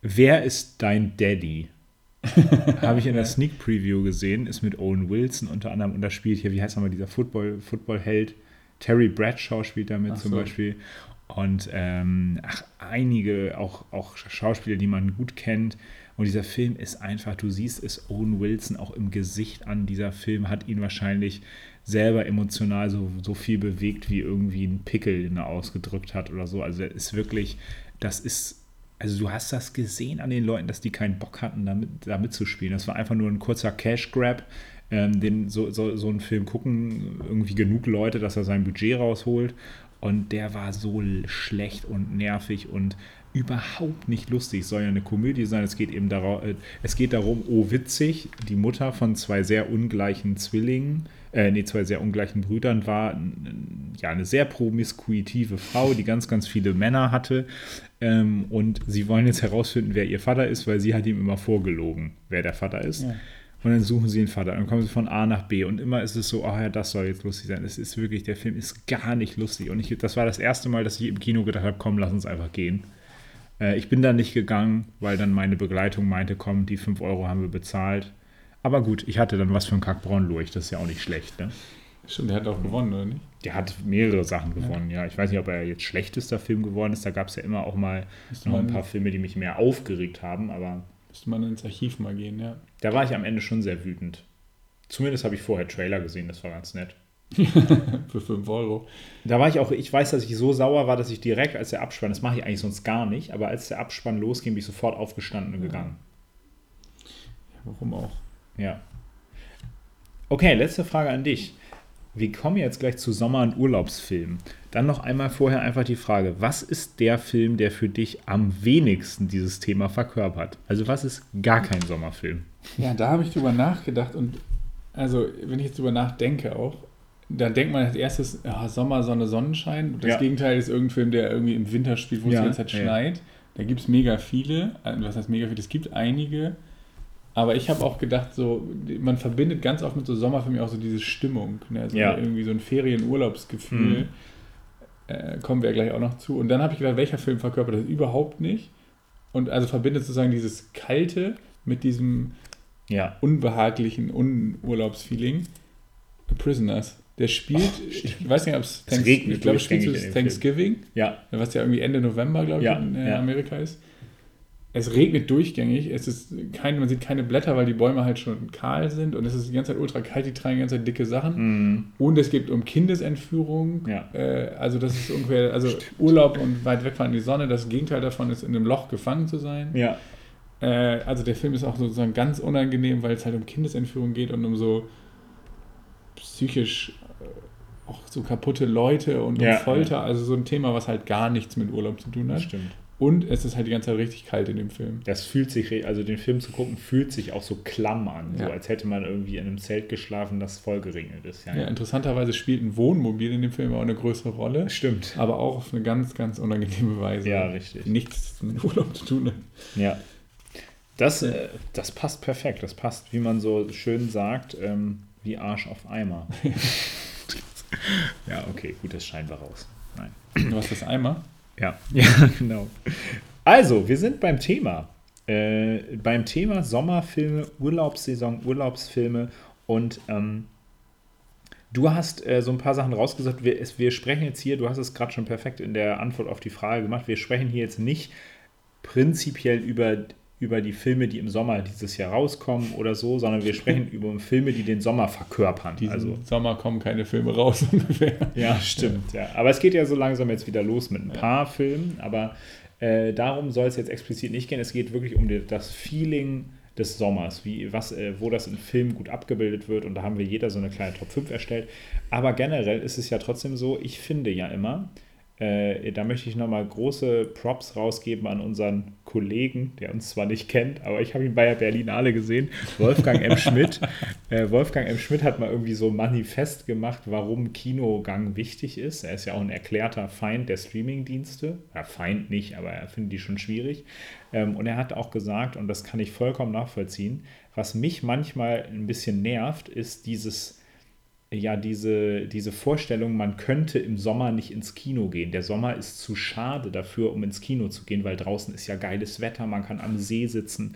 Wer ist dein Daddy? Habe ich in der Sneak Preview gesehen, ist mit Owen Wilson unter anderem und da spielt hier, wie heißt nochmal dieser Football, Football-Held? Terry Bradshaw spielt damit Ach zum so. Beispiel. Und ähm, ach, einige, auch, auch Schauspieler, die man gut kennt. Und dieser Film ist einfach, du siehst es Owen Wilson auch im Gesicht an. Dieser Film hat ihn wahrscheinlich selber emotional so, so viel bewegt, wie irgendwie ein Pickel, den er ausgedrückt hat oder so. Also er ist wirklich, das ist, also du hast das gesehen an den Leuten, dass die keinen Bock hatten, damit, da mitzuspielen. Das war einfach nur ein kurzer Cash-Grab. ähm, den, so, so, so einen Film gucken irgendwie genug Leute, dass er sein Budget rausholt. Und der war so schlecht und nervig und überhaupt nicht lustig. Soll ja eine Komödie sein. Es geht eben darum, äh, es geht darum, oh witzig, die Mutter von zwei sehr ungleichen Zwillingen, äh, nee, zwei sehr ungleichen Brüdern war ja eine sehr promiskuitive Frau, die ganz, ganz viele Männer hatte. Ähm, und sie wollen jetzt herausfinden, wer ihr Vater ist, weil sie hat ihm immer vorgelogen, wer der Vater ist. Ja. Und dann suchen sie den Vater. Dann kommen sie von A nach B. Und immer ist es so, oh ja, das soll jetzt lustig sein. Es ist wirklich, der Film ist gar nicht lustig. Und ich, das war das erste Mal, dass ich im Kino gedacht habe, komm, lass uns einfach gehen. Äh, ich bin da nicht gegangen, weil dann meine Begleitung meinte, komm, die 5 Euro haben wir bezahlt. Aber gut, ich hatte dann was für einen Kackbraun durch. Das ist ja auch nicht schlecht, ne? Stimmt, der hat auch gewonnen, oder nicht? Der hat mehrere Sachen gewonnen, ja. ja. Ich weiß nicht, ob er jetzt schlechtester Film geworden ist. Da gab es ja immer auch mal noch ein paar Filme, die mich mehr aufgeregt haben, aber. Müsste man ins Archiv mal gehen, ja. Da war ich am Ende schon sehr wütend. Zumindest habe ich vorher Trailer gesehen, das war ganz nett. Für 5 Euro. Da war ich auch, ich weiß, dass ich so sauer war, dass ich direkt, als der Abspann, das mache ich eigentlich sonst gar nicht, aber als der Abspann losging, bin ich sofort aufgestanden und gegangen. Ja, warum auch? Ja. Okay, letzte Frage an dich. Wir kommen jetzt gleich zu Sommer- und Urlaubsfilmen. Dann noch einmal vorher einfach die Frage, was ist der Film, der für dich am wenigsten dieses Thema verkörpert? Also was ist gar kein Sommerfilm? Ja, da habe ich drüber nachgedacht und also wenn ich jetzt drüber nachdenke auch, da denkt man als erstes, ja, Sommer, Sonne, Sonnenschein. Das ja. Gegenteil ist irgendein Film, der irgendwie im Winter spielt, wo es die ganze Zeit schneit. Da gibt es mega viele. Äh, was heißt mega viele? Es gibt einige. Aber ich habe auch gedacht, so, man verbindet ganz oft mit so Sommerfilmen auch so diese Stimmung. Ne? Also irgendwie so ein Ferien-Urlaubsgefühl. Mhm. Äh, kommen wir ja gleich auch noch zu. Und dann habe ich gedacht, welcher Film verkörpert das überhaupt nicht? Und also verbindet sozusagen dieses Kalte mit diesem ja. unbehaglichen Unurlaubsfeeling. Prisoners. Der spielt, oh, ich weiß nicht, ob es Thanksgiving, ich glaube, spielt es Thanksgiving. Ja. Was ja irgendwie Ende November, glaube ich, ja, in äh, ja. Amerika ist. Es regnet durchgängig, es ist kein, man sieht keine Blätter, weil die Bäume halt schon kahl sind und es ist die ganze Zeit ultra kalt, die tragen die ganze Zeit dicke Sachen. Mm. Und es geht um Kindesentführung. Ja. Äh, also das ist ungefähr, also Stimmt. Urlaub und weit wegfahren in die Sonne. Das Gegenteil davon ist, in einem Loch gefangen zu sein. Ja. Äh, also der Film ist auch sozusagen ganz unangenehm, weil es halt um Kindesentführung geht und um so psychisch auch so kaputte Leute und ja, Folter. Also so ein Thema, was halt gar nichts mit Urlaub zu tun hat. Stimmt. Und es ist halt die ganze Zeit richtig kalt in dem Film. Das fühlt sich, also den Film zu gucken, fühlt sich auch so klamm an. Ja. So als hätte man irgendwie in einem Zelt geschlafen, das voll geringelt ist. Ja, ja, interessanterweise spielt ein Wohnmobil in dem Film auch eine größere Rolle. Stimmt. Aber auch auf eine ganz, ganz unangenehme Weise. Ja, richtig. Nichts mit Urlaub zu tun hat. Ja. Das, äh, das passt perfekt. Das passt, wie man so schön sagt, ähm, wie Arsch auf Eimer. ja, okay, gut, das scheint wir raus. Nein. Du hast das Eimer? Ja, ja, genau. Also, wir sind beim Thema. Äh, beim Thema Sommerfilme, Urlaubssaison, Urlaubsfilme und ähm, du hast äh, so ein paar Sachen rausgesucht. Wir, wir sprechen jetzt hier, du hast es gerade schon perfekt in der Antwort auf die Frage gemacht, wir sprechen hier jetzt nicht prinzipiell über über die Filme, die im Sommer dieses Jahr rauskommen oder so, sondern wir sprechen über Filme, die den Sommer verkörpern. Diesen also Sommer kommen keine Filme raus ungefähr. Ja, stimmt. Ja. Aber es geht ja so langsam jetzt wieder los mit ein paar ja. Filmen, aber äh, darum soll es jetzt explizit nicht gehen. Es geht wirklich um die, das Feeling des Sommers, wie, was, äh, wo das in Filmen gut abgebildet wird und da haben wir jeder so eine kleine Top 5 erstellt. Aber generell ist es ja trotzdem so, ich finde ja immer, äh, da möchte ich nochmal große Props rausgeben an unseren Kollegen, der uns zwar nicht kennt, aber ich habe ihn bei der Berlinale gesehen, Wolfgang M. Schmidt. Äh, Wolfgang M. Schmidt hat mal irgendwie so ein Manifest gemacht, warum Kinogang wichtig ist. Er ist ja auch ein erklärter Feind der Streamingdienste. Ja, Feind nicht, aber er findet die schon schwierig. Ähm, und er hat auch gesagt, und das kann ich vollkommen nachvollziehen, was mich manchmal ein bisschen nervt, ist dieses ja diese, diese Vorstellung, man könnte im Sommer nicht ins Kino gehen. Der Sommer ist zu schade dafür, um ins Kino zu gehen, weil draußen ist ja geiles Wetter, man kann am See sitzen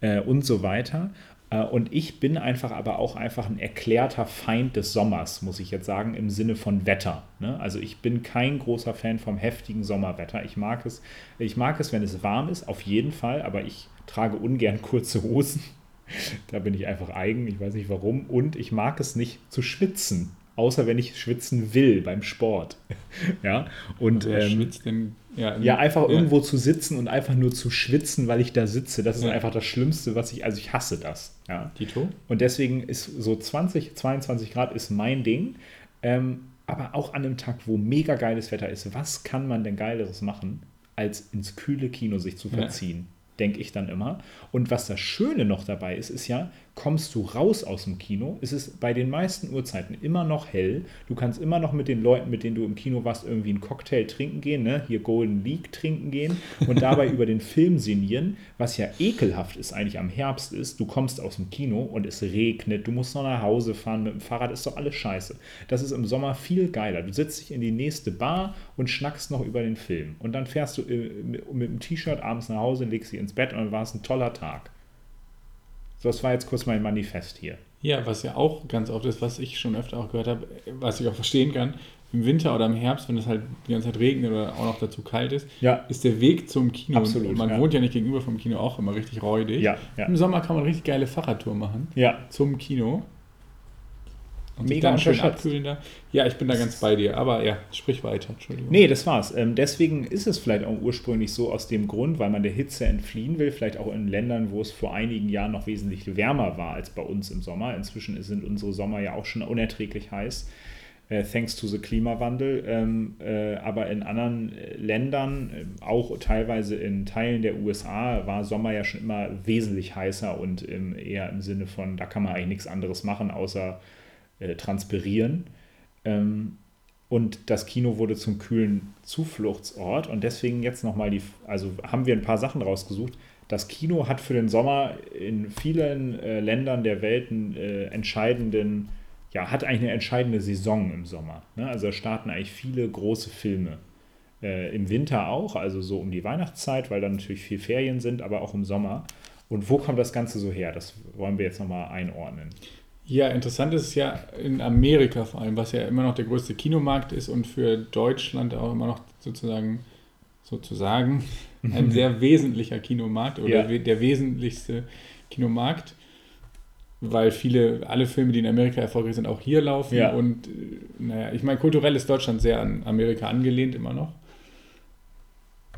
äh, und so weiter. Äh, und ich bin einfach aber auch einfach ein erklärter Feind des Sommers, muss ich jetzt sagen, im Sinne von Wetter. Ne? Also ich bin kein großer Fan vom heftigen Sommerwetter. Ich mag es, ich mag es, wenn es warm ist, auf jeden Fall, aber ich trage ungern kurze Hosen da bin ich einfach eigen, ich weiß nicht warum. Und ich mag es nicht zu schwitzen. Außer wenn ich schwitzen will beim Sport. ja. Und also, ähm, denn Ja, ja einfach ja. irgendwo zu sitzen und einfach nur zu schwitzen, weil ich da sitze. Das ist ja. einfach das Schlimmste, was ich, also ich hasse das. Ja. Tito? Und deswegen ist so 20, 22 Grad ist mein Ding. Ähm, aber auch an einem Tag, wo mega geiles Wetter ist, was kann man denn Geileres machen, als ins kühle Kino sich zu verziehen? Denke ich dann immer. Und was das Schöne noch dabei ist, ist ja, kommst du raus aus dem Kino, ist es bei den meisten Uhrzeiten immer noch hell. Du kannst immer noch mit den Leuten, mit denen du im Kino warst, irgendwie einen Cocktail trinken gehen, ne? hier Golden League trinken gehen und dabei über den Film sinnieren, was ja ekelhaft ist eigentlich am Herbst ist. Du kommst aus dem Kino und es regnet, du musst noch nach Hause fahren mit dem Fahrrad, ist doch alles scheiße. Das ist im Sommer viel geiler. Du setzt dich in die nächste Bar und schnackst noch über den Film. Und dann fährst du äh, mit dem T-Shirt abends nach Hause, legst dich ins Bett und dann war es ein toller Tag. So, das war jetzt kurz mein Manifest hier. Ja, was ja auch ganz oft ist, was ich schon öfter auch gehört habe, was ich auch verstehen kann, im Winter oder im Herbst, wenn es halt die ganze Zeit regnet oder auch noch dazu kalt ist, ja. ist der Weg zum Kino. Absolut. Man ja. wohnt ja nicht gegenüber vom Kino auch immer richtig räudig. Ja, ja. Im Sommer kann man richtig geile Fahrradtour machen. Ja. Zum Kino. Und Mega da. Ja, ich bin da ganz bei dir. Aber ja, sprich weiter. Entschuldigung. Nee, das war's. Ähm, deswegen ist es vielleicht auch ursprünglich so aus dem Grund, weil man der Hitze entfliehen will. Vielleicht auch in Ländern, wo es vor einigen Jahren noch wesentlich wärmer war als bei uns im Sommer. Inzwischen sind unsere Sommer ja auch schon unerträglich heiß. Äh, thanks to the Klimawandel. Ähm, äh, aber in anderen äh, Ländern, äh, auch teilweise in Teilen der USA, war Sommer ja schon immer wesentlich heißer und im, eher im Sinne von, da kann man eigentlich nichts anderes machen, außer äh, transpirieren. Ähm, und das Kino wurde zum kühlen Zufluchtsort. Und deswegen jetzt nochmal die, also haben wir ein paar Sachen rausgesucht. Das Kino hat für den Sommer in vielen äh, Ländern der Welt einen äh, entscheidenden, ja, hat eigentlich eine entscheidende Saison im Sommer. Ne? Also starten eigentlich viele große Filme. Äh, Im Winter auch, also so um die Weihnachtszeit, weil dann natürlich viel Ferien sind, aber auch im Sommer. Und wo kommt das Ganze so her? Das wollen wir jetzt nochmal einordnen. Ja, interessant ist es ja in Amerika vor allem, was ja immer noch der größte Kinomarkt ist und für Deutschland auch immer noch sozusagen, sozusagen ein sehr wesentlicher Kinomarkt oder ja. der wesentlichste Kinomarkt, weil viele, alle Filme, die in Amerika erfolgreich sind, auch hier laufen. Ja. Und äh, naja, ich meine, kulturell ist Deutschland sehr an Amerika angelehnt immer noch.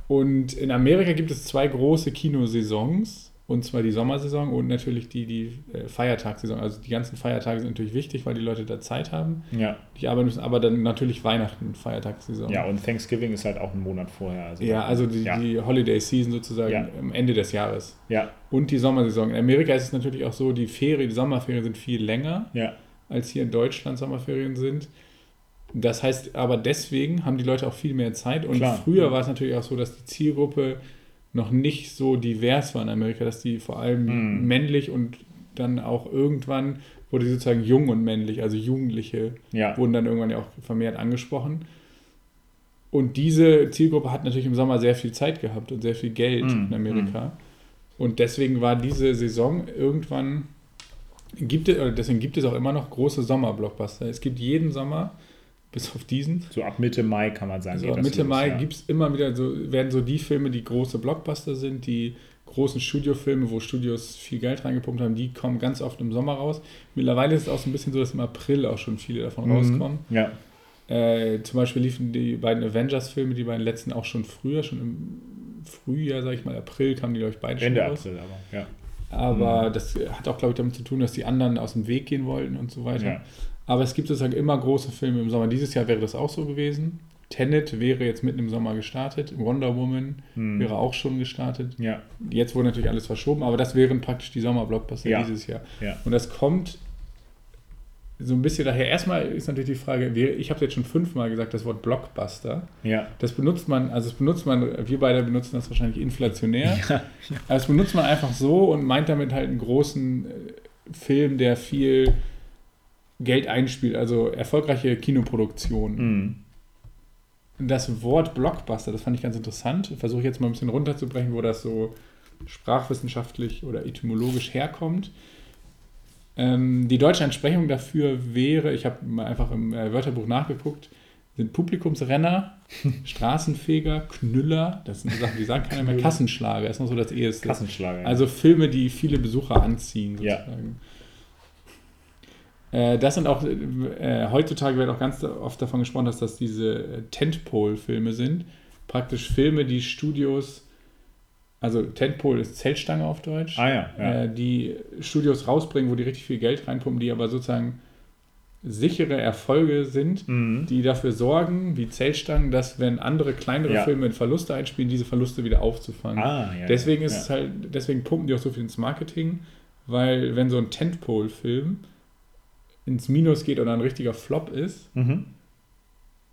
Und in Amerika gibt es zwei große Kinosaisons. Und zwar die Sommersaison und natürlich die, die äh, Feiertagssaison. Also die ganzen Feiertage sind natürlich wichtig, weil die Leute da Zeit haben. Ja. Die arbeiten müssen, aber dann natürlich Weihnachten, Feiertagssaison. Ja, und Thanksgiving ist halt auch ein Monat vorher. Also ja, also die, ja. die Holiday Season sozusagen ja. am Ende des Jahres. Ja. Und die Sommersaison. In Amerika ist es natürlich auch so, die Ferien, die Sommerferien sind viel länger, ja. als hier in Deutschland Sommerferien sind. Das heißt aber deswegen haben die Leute auch viel mehr Zeit. Und Klar. früher war es natürlich auch so, dass die Zielgruppe noch nicht so divers war in Amerika, dass die vor allem mhm. männlich und dann auch irgendwann wurde sozusagen jung und männlich, also Jugendliche ja. wurden dann irgendwann ja auch vermehrt angesprochen. Und diese Zielgruppe hat natürlich im Sommer sehr viel Zeit gehabt und sehr viel Geld mhm. in Amerika. Mhm. Und deswegen war diese Saison irgendwann, gibt es, deswegen gibt es auch immer noch große Sommerblockbuster. Es gibt jeden Sommer bis auf diesen. So ab Mitte Mai kann man sagen. So ab Mitte los, Mai ja. gibt es immer wieder so, werden so die Filme, die große Blockbuster sind, die großen Studiofilme, wo Studios viel Geld reingepumpt haben, die kommen ganz oft im Sommer raus. Mittlerweile ist es auch so ein bisschen so, dass im April auch schon viele davon mhm. rauskommen. Ja. Äh, zum Beispiel liefen die beiden Avengers-Filme, die beiden letzten auch schon früher, schon im Frühjahr, sag ich mal, April kamen die, glaube ich, beide Ende schon raus. April, aber, ja. Aber mhm. das hat auch, glaube ich, damit zu tun, dass die anderen aus dem Weg gehen wollten und so weiter. Ja. Aber es gibt sozusagen immer große Filme im Sommer. Dieses Jahr wäre das auch so gewesen. Tenet wäre jetzt mitten im Sommer gestartet. Wonder Woman hm. wäre auch schon gestartet. Ja. Jetzt wurde natürlich alles verschoben, aber das wären praktisch die Sommerblockbuster ja. dieses Jahr. Ja. Und das kommt so ein bisschen daher. Erstmal ist natürlich die Frage, ich habe jetzt schon fünfmal gesagt, das Wort Blockbuster. Ja. Das benutzt man, also das benutzt man, wir beide benutzen das wahrscheinlich inflationär. Ja. Aber das benutzt man einfach so und meint damit halt einen großen äh, Film, der viel Geld einspielt, also erfolgreiche Kinoproduktion. Mhm. Das Wort Blockbuster, das fand ich ganz interessant. Versuche jetzt mal ein bisschen runterzubrechen, wo das so sprachwissenschaftlich oder etymologisch herkommt. Ähm, die deutsche Entsprechung dafür wäre, ich habe mal einfach im äh, Wörterbuch nachgeguckt, sind Publikumsrenner, Straßenfeger, Knüller, das sind Sachen, die sagen keiner mehr, Kassenschlager, ist noch so das eheste. Kassenschlager. Ja. Also Filme, die viele Besucher anziehen, sozusagen. Ja. Äh, das sind auch, äh, heutzutage wird auch ganz oft davon gesprochen, dass das diese Tentpole-Filme sind. praktisch Filme, die Studios, also Tentpole ist Zeltstange auf Deutsch, ah, ja, ja. Äh, die Studios rausbringen, wo die richtig viel Geld reinpumpen, die aber sozusagen sichere Erfolge sind, mhm. die dafür sorgen, wie Zeltstangen, dass wenn andere kleinere ja. Filme in Verluste einspielen, diese Verluste wieder aufzufangen. Ah, ja, deswegen ist es halt, deswegen pumpen die auch so viel ins Marketing, weil wenn so ein Tentpole-Film ins Minus geht oder ein richtiger Flop ist, mhm.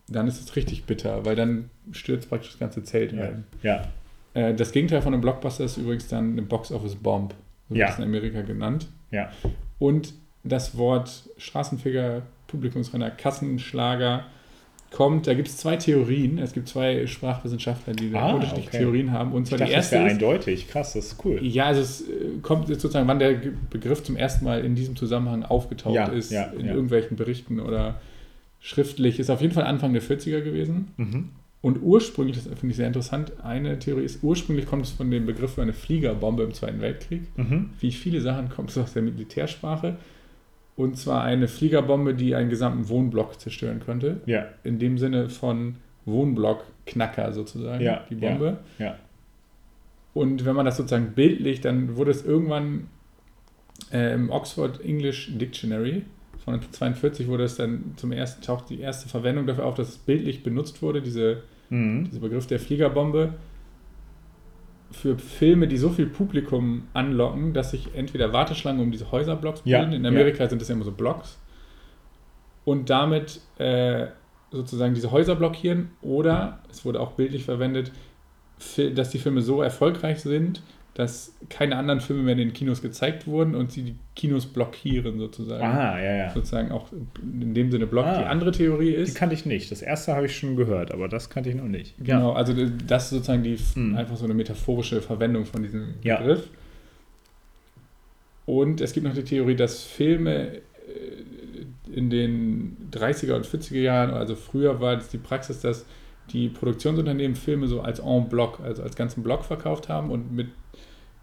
dann ist es richtig bitter, weil dann stürzt praktisch das ganze Zelt ein. Ja. Äh, das Gegenteil von einem Blockbuster ist übrigens dann eine Box Office Bomb, so ja. ist in Amerika genannt. Ja. Und das Wort Straßenficker, Publikumsrenner, Kassenschlager kommt. Da gibt es zwei Theorien. Es gibt zwei Sprachwissenschaftler, die ah, unterschiedliche okay. Theorien haben. Und zwar dachte, die erste. Das eindeutig. Krass, das ist cool. Ja, also es äh, kommt sozusagen, wann der Begriff zum ersten Mal in diesem Zusammenhang aufgetaucht ja, ist, ja, in ja. irgendwelchen Berichten oder schriftlich, ist auf jeden Fall Anfang der 40er gewesen. Mhm. Und ursprünglich, das finde ich sehr interessant, eine Theorie ist, ursprünglich kommt es von dem Begriff für eine Fliegerbombe im Zweiten Weltkrieg. Mhm. Wie viele Sachen kommt es aus der Militärsprache. Und zwar eine Fliegerbombe, die einen gesamten Wohnblock zerstören könnte. Ja. In dem Sinne von Wohnblock-Knacker sozusagen, ja, die Bombe. Ja, ja. Und wenn man das sozusagen bildlich, dann wurde es irgendwann äh, im Oxford English Dictionary von 1942 wurde es dann zum ersten, taucht die erste Verwendung dafür auf, dass es bildlich benutzt wurde, diese, mhm. dieser Begriff der Fliegerbombe für Filme, die so viel Publikum anlocken, dass sich entweder Warteschlangen um diese Häuserblocks bilden. Ja, In Amerika ja. sind das ja immer so Blocks. Und damit äh, sozusagen diese Häuser blockieren. Oder, es wurde auch bildlich verwendet, dass die Filme so erfolgreich sind, dass keine anderen Filme mehr in den Kinos gezeigt wurden und sie die Kinos blockieren sozusagen. Ah, ja, ja. Sozusagen auch in dem Sinne blockt. Ah, die andere Theorie ist. Die kannte ich nicht. Das erste habe ich schon gehört, aber das kannte ich noch nicht. Genau, ja. also das ist sozusagen die hm. einfach so eine metaphorische Verwendung von diesem ja. Begriff. Und es gibt noch die Theorie, dass Filme äh, in den 30er und 40er Jahren, also früher war es die Praxis, dass die Produktionsunternehmen Filme so als en bloc, also als ganzen Block verkauft haben und mit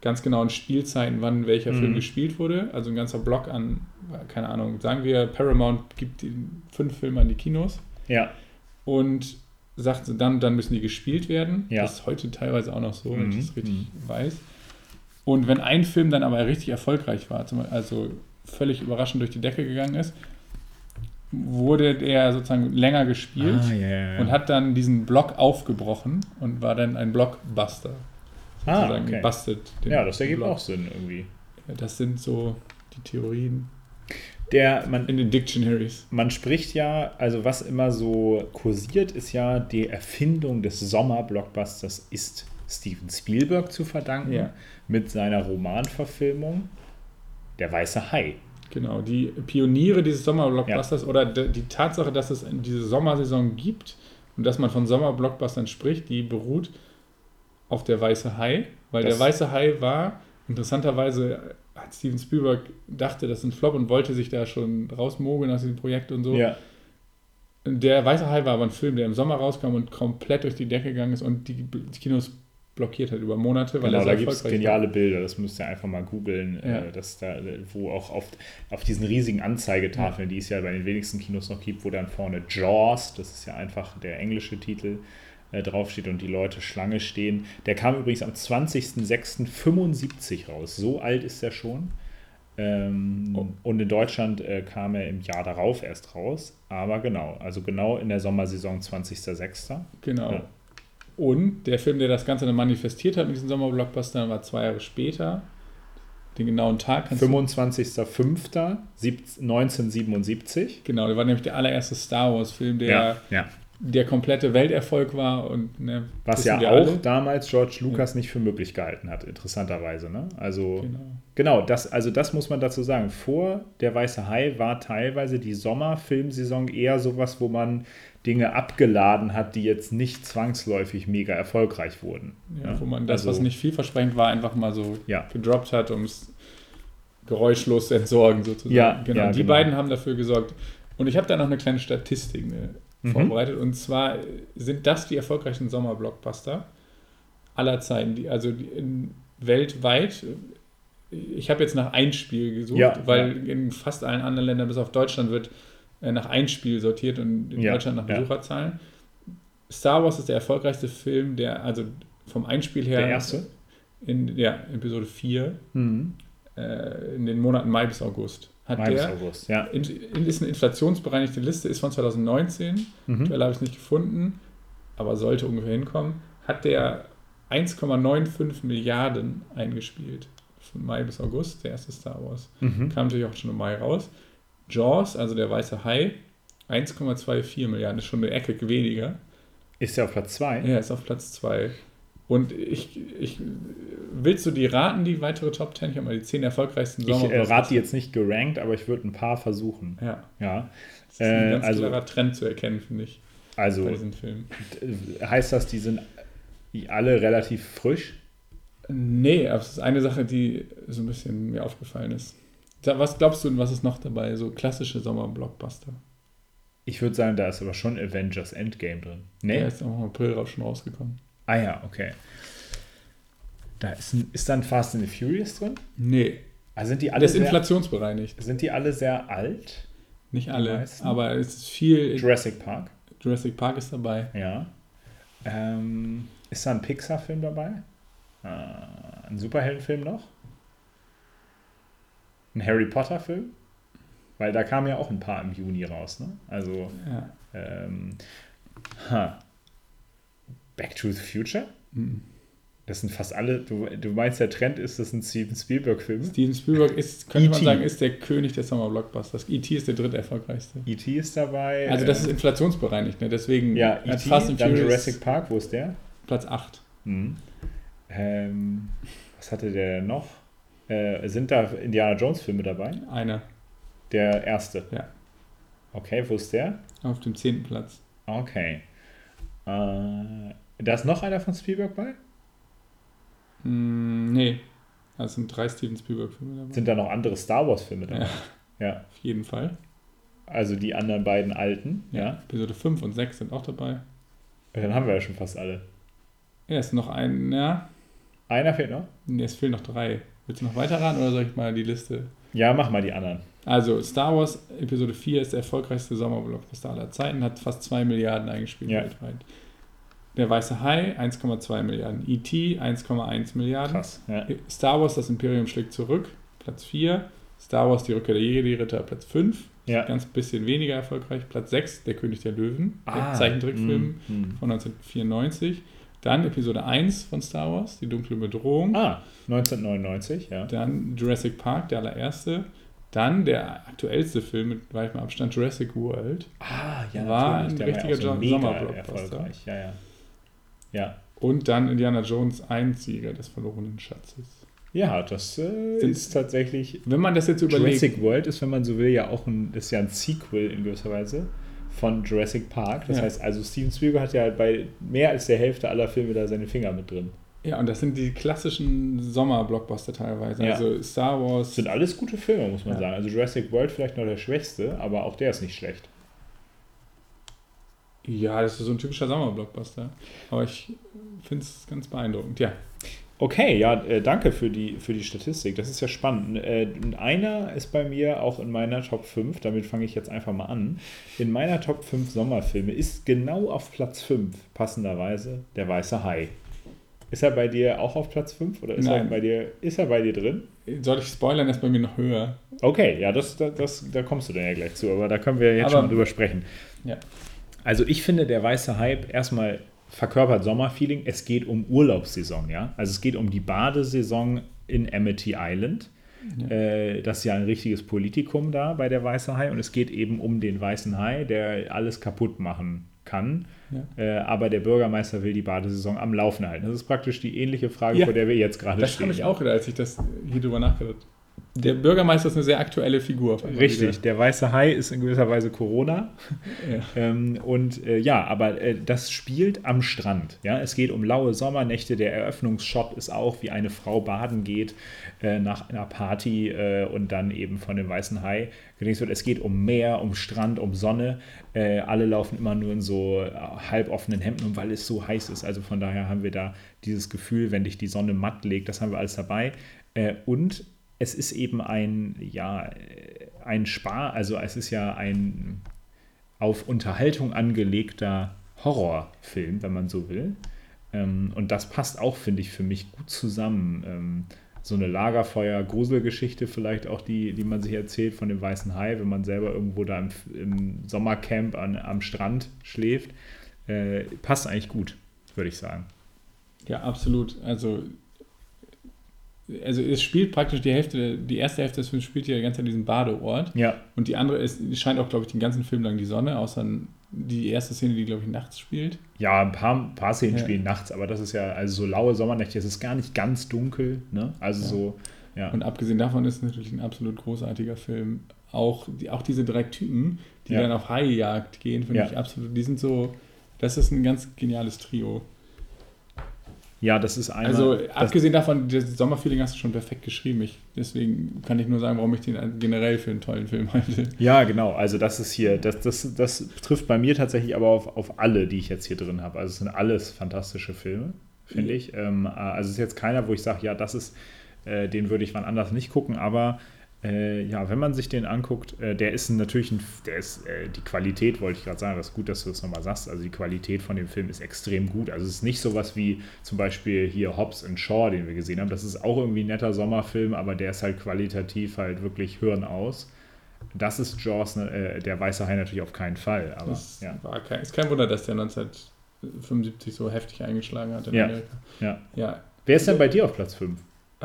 ganz genauen Spielzeiten, wann welcher mhm. Film gespielt wurde. Also ein ganzer Block an, keine Ahnung, sagen wir, Paramount gibt die fünf Filme an die Kinos. Ja. Und sagt dann, dann müssen die gespielt werden. Ja. Das ist heute teilweise auch noch so, wenn ich das mhm. richtig mhm. weiß. Und wenn ein Film dann aber richtig erfolgreich war, also völlig überraschend durch die Decke gegangen ist, wurde der sozusagen länger gespielt ah, yeah. und hat dann diesen Block aufgebrochen und war dann ein Blockbuster ah, okay. gebastelt. Ja, das ergibt Blog. auch Sinn irgendwie. das sind so die Theorien. Der, man, in den Dictionaries. Man spricht ja, also was immer so kursiert, ist ja die Erfindung des Sommer-Blockbusters ist Steven Spielberg zu verdanken ja. mit seiner Romanverfilmung Der Weiße Hai. Genau, die Pioniere dieses Sommer-Blockbusters ja. oder die Tatsache, dass es diese Sommersaison gibt und dass man von Sommer-Blockbustern spricht, die beruht auf der Weiße Hai, weil das der Weiße Hai war, interessanterweise hat Steven Spielberg dachte, das ist ein Flop und wollte sich da schon rausmogeln aus diesem Projekt und so. Ja. Der Weiße Hai war aber ein Film, der im Sommer rauskam und komplett durch die Decke gegangen ist und die, Kinos blockiert hat über Monate. Weil genau, da gibt es geniale war. Bilder, das müsst ihr einfach mal googeln, ja. äh, dass da, wo auch auf, auf diesen riesigen Anzeigetafeln, ja. die es ja bei den wenigsten Kinos noch gibt, wo dann vorne Jaws, das ist ja einfach der englische Titel, äh, draufsteht und die Leute Schlange stehen. Der kam übrigens am 20.06.75 raus. So alt ist er schon. Ähm, oh. Und in Deutschland äh, kam er im Jahr darauf erst raus. Aber genau, also genau in der Sommersaison 20.06. Genau. Ja. Und der Film, der das Ganze dann manifestiert hat mit diesem Sommerblockbuster, war zwei Jahre später. Den genauen Tag. 25.05.1977. Genau, der war nämlich der allererste Star Wars-Film, der ja, ja der komplette Welterfolg war und ne, was ja auch alle. damals George Lucas ja. nicht für möglich gehalten hat, interessanterweise. Ne? Also genau. genau, das, also das muss man dazu sagen. Vor der Weiße Hai war teilweise die Sommerfilmsaison eher sowas, wo man Dinge abgeladen hat, die jetzt nicht zwangsläufig mega erfolgreich wurden. Ja, Wo man das, also, was nicht vielversprechend war, einfach mal so ja. gedroppt hat, um es geräuschlos zu entsorgen sozusagen. Ja, genau. Die genau. beiden haben dafür gesorgt. Und ich habe da noch eine kleine Statistik, eine mhm. vorbereitet. Und zwar sind das die erfolgreichsten Sommerblockbuster aller Zeiten. Die, also die in, weltweit. Ich habe jetzt nach Einspiel gesucht, ja, weil ja. in fast allen anderen Ländern, bis auf Deutschland, wird äh, nach Einspiel sortiert und in ja, Deutschland nach Besucherzahlen. Star Wars ist der erfolgreichste Film, der, also vom Einspiel her. Der erste? In, ja, Episode 4. Mhm. Äh, in den Monaten Mai bis August. Hat Mai der, bis August, ja. In, in, ist eine inflationsbereinigte Liste, ist von 2019. Mhm. Aktuell habe ich es nicht gefunden, aber sollte ungefähr hinkommen. Hat der 1,95 Milliarden eingespielt. Von Mai bis August, der erste Star Wars. Mhm. Kam natürlich auch schon im Mai raus. Jaws, also der weiße Hai, 1,24 Milliarden, ist schon eine Ecke weniger. Ist er auf Platz 2? Ja, ist auf Platz 2. Und ich, ich, willst du die raten, die weitere Top 10? Ich habe mal die 10 erfolgreichsten Sommer. Ich äh, rate die jetzt nicht gerankt, aber ich würde ein paar versuchen. Ja. ja. Das ist ein äh, ganz also, klarer Trend zu erkennen, finde ich. Also, bei diesen Filmen. heißt das, die sind alle relativ frisch? Nee, aber es ist eine Sache, die so ein bisschen mir aufgefallen ist. Was glaubst du, was ist noch dabei? So klassische Sommerblockbuster. Ich würde sagen, da ist aber schon Avengers Endgame drin. Nee. Der ist auch im April schon rausgekommen. Ah ja, okay. Da ist, ein, ist dann Fast and the Furious drin? Nee. Also sind die alle das ist inflationsbereinigt. Sind die alle sehr alt? Nicht alle, aber es ist viel. Jurassic Park? Jurassic Park ist dabei. Ja. Ähm, ist da ein Pixar-Film dabei? Äh, ein Superheldenfilm noch? Ein Harry Potter-Film? Weil da kamen ja auch ein paar im Juni raus, ne? Also, ja. ähm, ha. Back to the Future? Mhm. Das sind fast alle, du, du meinst, der Trend ist, das ein Steven Spielberg-Film? Steven Spielberg ist, könnte man e sagen, ist der König der Sommer-Blockbusters. E.T. ist der dritte erfolgreichste. E.T. ist dabei. Also das äh, ist inflationsbereinigt, ne? deswegen ja, E.T., Fast and dann Jurassic Park, wo ist der? Platz 8. Mhm. Ähm, was hatte der noch? Äh, sind da Indiana Jones-Filme dabei? Einer. Der erste? Ja. Okay, wo ist der? Auf dem zehnten Platz. Okay. Äh, da ist noch einer von Spielberg bei? Mm, nee. Das sind drei Steven Spielberg-Filme dabei. Sind da noch andere Star Wars-Filme dabei? Ja. ja. Auf jeden Fall. Also die anderen beiden alten, ja. ja. Episode 5 und 6 sind auch dabei. Dann haben wir ja schon fast alle. Ja, ist noch ein, ja. Einer fehlt noch? Nee, es fehlen noch drei. Willst du noch weiter ran oder soll ich mal die Liste? Ja, mach mal die anderen. Also, Star Wars Episode 4 ist der erfolgreichste Sommerblockbuster aller Zeiten, hat fast 2 Milliarden eingespielt ja. weltweit. Der Weiße Hai 1,2 Milliarden. E.T. 1,1 Milliarden. Krass. Ja. Star Wars Das Imperium schlägt zurück, Platz 4. Star Wars Die Rückkehr der Jedi-Ritter, Platz 5. Ja. Ganz bisschen weniger erfolgreich. Platz 6, Der König der Löwen, ah, der Zeichentrickfilm mm, mm. von 1994. Dann Episode 1 von Star Wars, Die dunkle Bedrohung. Ah, 1999, ja. Dann Jurassic Park, der allererste. Dann der aktuellste Film mit weitem Abstand, Jurassic World. Ah, ja, war ein richtiger so Sommerblockbuster. Ja, ja. Ja. Und dann Indiana Jones, Einzieger des verlorenen Schatzes. Ja, das äh, ist tatsächlich. Wenn man das jetzt überlegt. Jurassic World ist, wenn man so will, ja auch ein, ist ja ein Sequel in gewisser Weise von Jurassic Park. Das ja. heißt, also Steven Spielberg hat ja bei mehr als der Hälfte aller Filme da seine Finger mit drin. Ja, und das sind die klassischen Sommer-Blockbuster teilweise. Ja. Also Star Wars. Das sind alles gute Filme, muss man ja. sagen. Also Jurassic World vielleicht noch der schwächste, aber auch der ist nicht schlecht. Ja, das ist so ein typischer Sommer-Blockbuster. Aber ich finde es ganz beeindruckend, ja. Okay, ja, äh, danke für die, für die Statistik. Das ist ja spannend. Äh, einer ist bei mir auch in meiner Top 5, damit fange ich jetzt einfach mal an. In meiner Top 5 Sommerfilme ist genau auf Platz 5, passenderweise, Der Weiße Hai. Ist er bei dir auch auf Platz 5 oder ist Nein. er bei dir ist er bei dir drin? Soll ich spoilern, er ist bei mir noch höher. Okay, ja, das, das, das, da kommst du dann ja gleich zu, aber da können wir jetzt aber, schon drüber sprechen. Ja. Also ich finde, der weiße Hype erstmal verkörpert Sommerfeeling. Es geht um Urlaubssaison, ja. Also es geht um die Badesaison in Amity Island. Ja. Äh, das ist ja ein richtiges Politikum da bei der Weiße Hai und es geht eben um den Weißen Hai, der alles kaputt machen kann. Ja. Äh, aber der Bürgermeister will die Badesaison am Laufen halten. Das ist praktisch die ähnliche Frage, ja. vor der wir jetzt gerade stehen. Das habe ich auch gedacht, als ich das hier drüber nachgedacht habe. Der Bürgermeister ist eine sehr aktuelle Figur. Richtig, der weiße Hai ist in gewisser Weise Corona. Ja. ähm, und äh, ja, aber äh, das spielt am Strand. Ja? Es geht um laue Sommernächte. Der Eröffnungsshot ist auch, wie eine Frau baden geht äh, nach einer Party äh, und dann eben von dem weißen Hai gelingt wird. Es geht um Meer, um Strand, um Sonne. Äh, alle laufen immer nur in so äh, halboffenen Hemden und weil es so heiß ist. Also von daher haben wir da dieses Gefühl, wenn dich die Sonne matt legt, das haben wir alles dabei. und es ist eben ein, ja, ein Spar, also es ist ja ein auf Unterhaltung angelegter Horrorfilm, wenn man so will. Ähm, und das passt auch, finde ich, für mich gut zusammen. Ähm, so eine Lagerfeuer-Gruselgeschichte vielleicht auch, die, die man sich erzählt von dem Weißen Hai, wenn man selber irgendwo da im, im Sommercamp an, am Strand schläft. Äh, passt eigentlich gut, würde ich sagen. Ja, absolut. Also, also es spielt praktisch die Hälfte, die erste Hälfte des Films spielt ja die ganze Zeit in diesem Badeort. Ja. Und die andere ist, scheint auch, glaube ich, den ganzen Film lang die Sonne, außer die erste Szene, die, glaube ich, nachts spielt. Ja, ein paar, paar Szenen ja. spielen nachts, aber das ist ja, also so laue Sommernächte, es ist gar nicht ganz dunkel, ne? Also ja. so, ja. Und abgesehen davon ist es natürlich ein absolut großartiger Film. Auch, die, auch diese drei Typen, die dann auf Haijagd gehen, finde ich absolut, die sind so, das ist ein ganz geniales Trio. Ja, das ist einmal. Also, abgesehen davon, das Sommerfeeling hast du schon perfekt geschrieben. Ich, deswegen kann ich nur sagen, warum ich den generell für einen tollen Film halte. Ja, genau. Also, das ist hier, das, das, das trifft bei mir tatsächlich aber auf, auf alle, die ich jetzt hier drin habe. Also, es sind alles fantastische Filme, finde ich. Ähm, also, es ist jetzt keiner, wo ich sage, ja, das ist, äh, den würde ich wann anders nicht gucken, aber äh, ja, wenn man sich den anguckt, äh, der ist natürlich, ein, der ist, äh, die Qualität, wollte ich gerade sagen, das ist gut, dass du das nochmal sagst, also die Qualität von dem Film ist extrem gut. Also es ist nicht sowas wie zum Beispiel hier Hobbs and Shaw, den wir gesehen haben. Das ist auch irgendwie ein netter Sommerfilm, aber der ist halt qualitativ halt wirklich Hirn aus. Das ist Jaws, ne, äh, der weiße Hai natürlich auf keinen Fall. Aber, das ja. kein, ist kein Wunder, dass der 1975 so heftig eingeschlagen hat in ja. Amerika. Ja. ja. Wer ist denn bei dir auf Platz 5?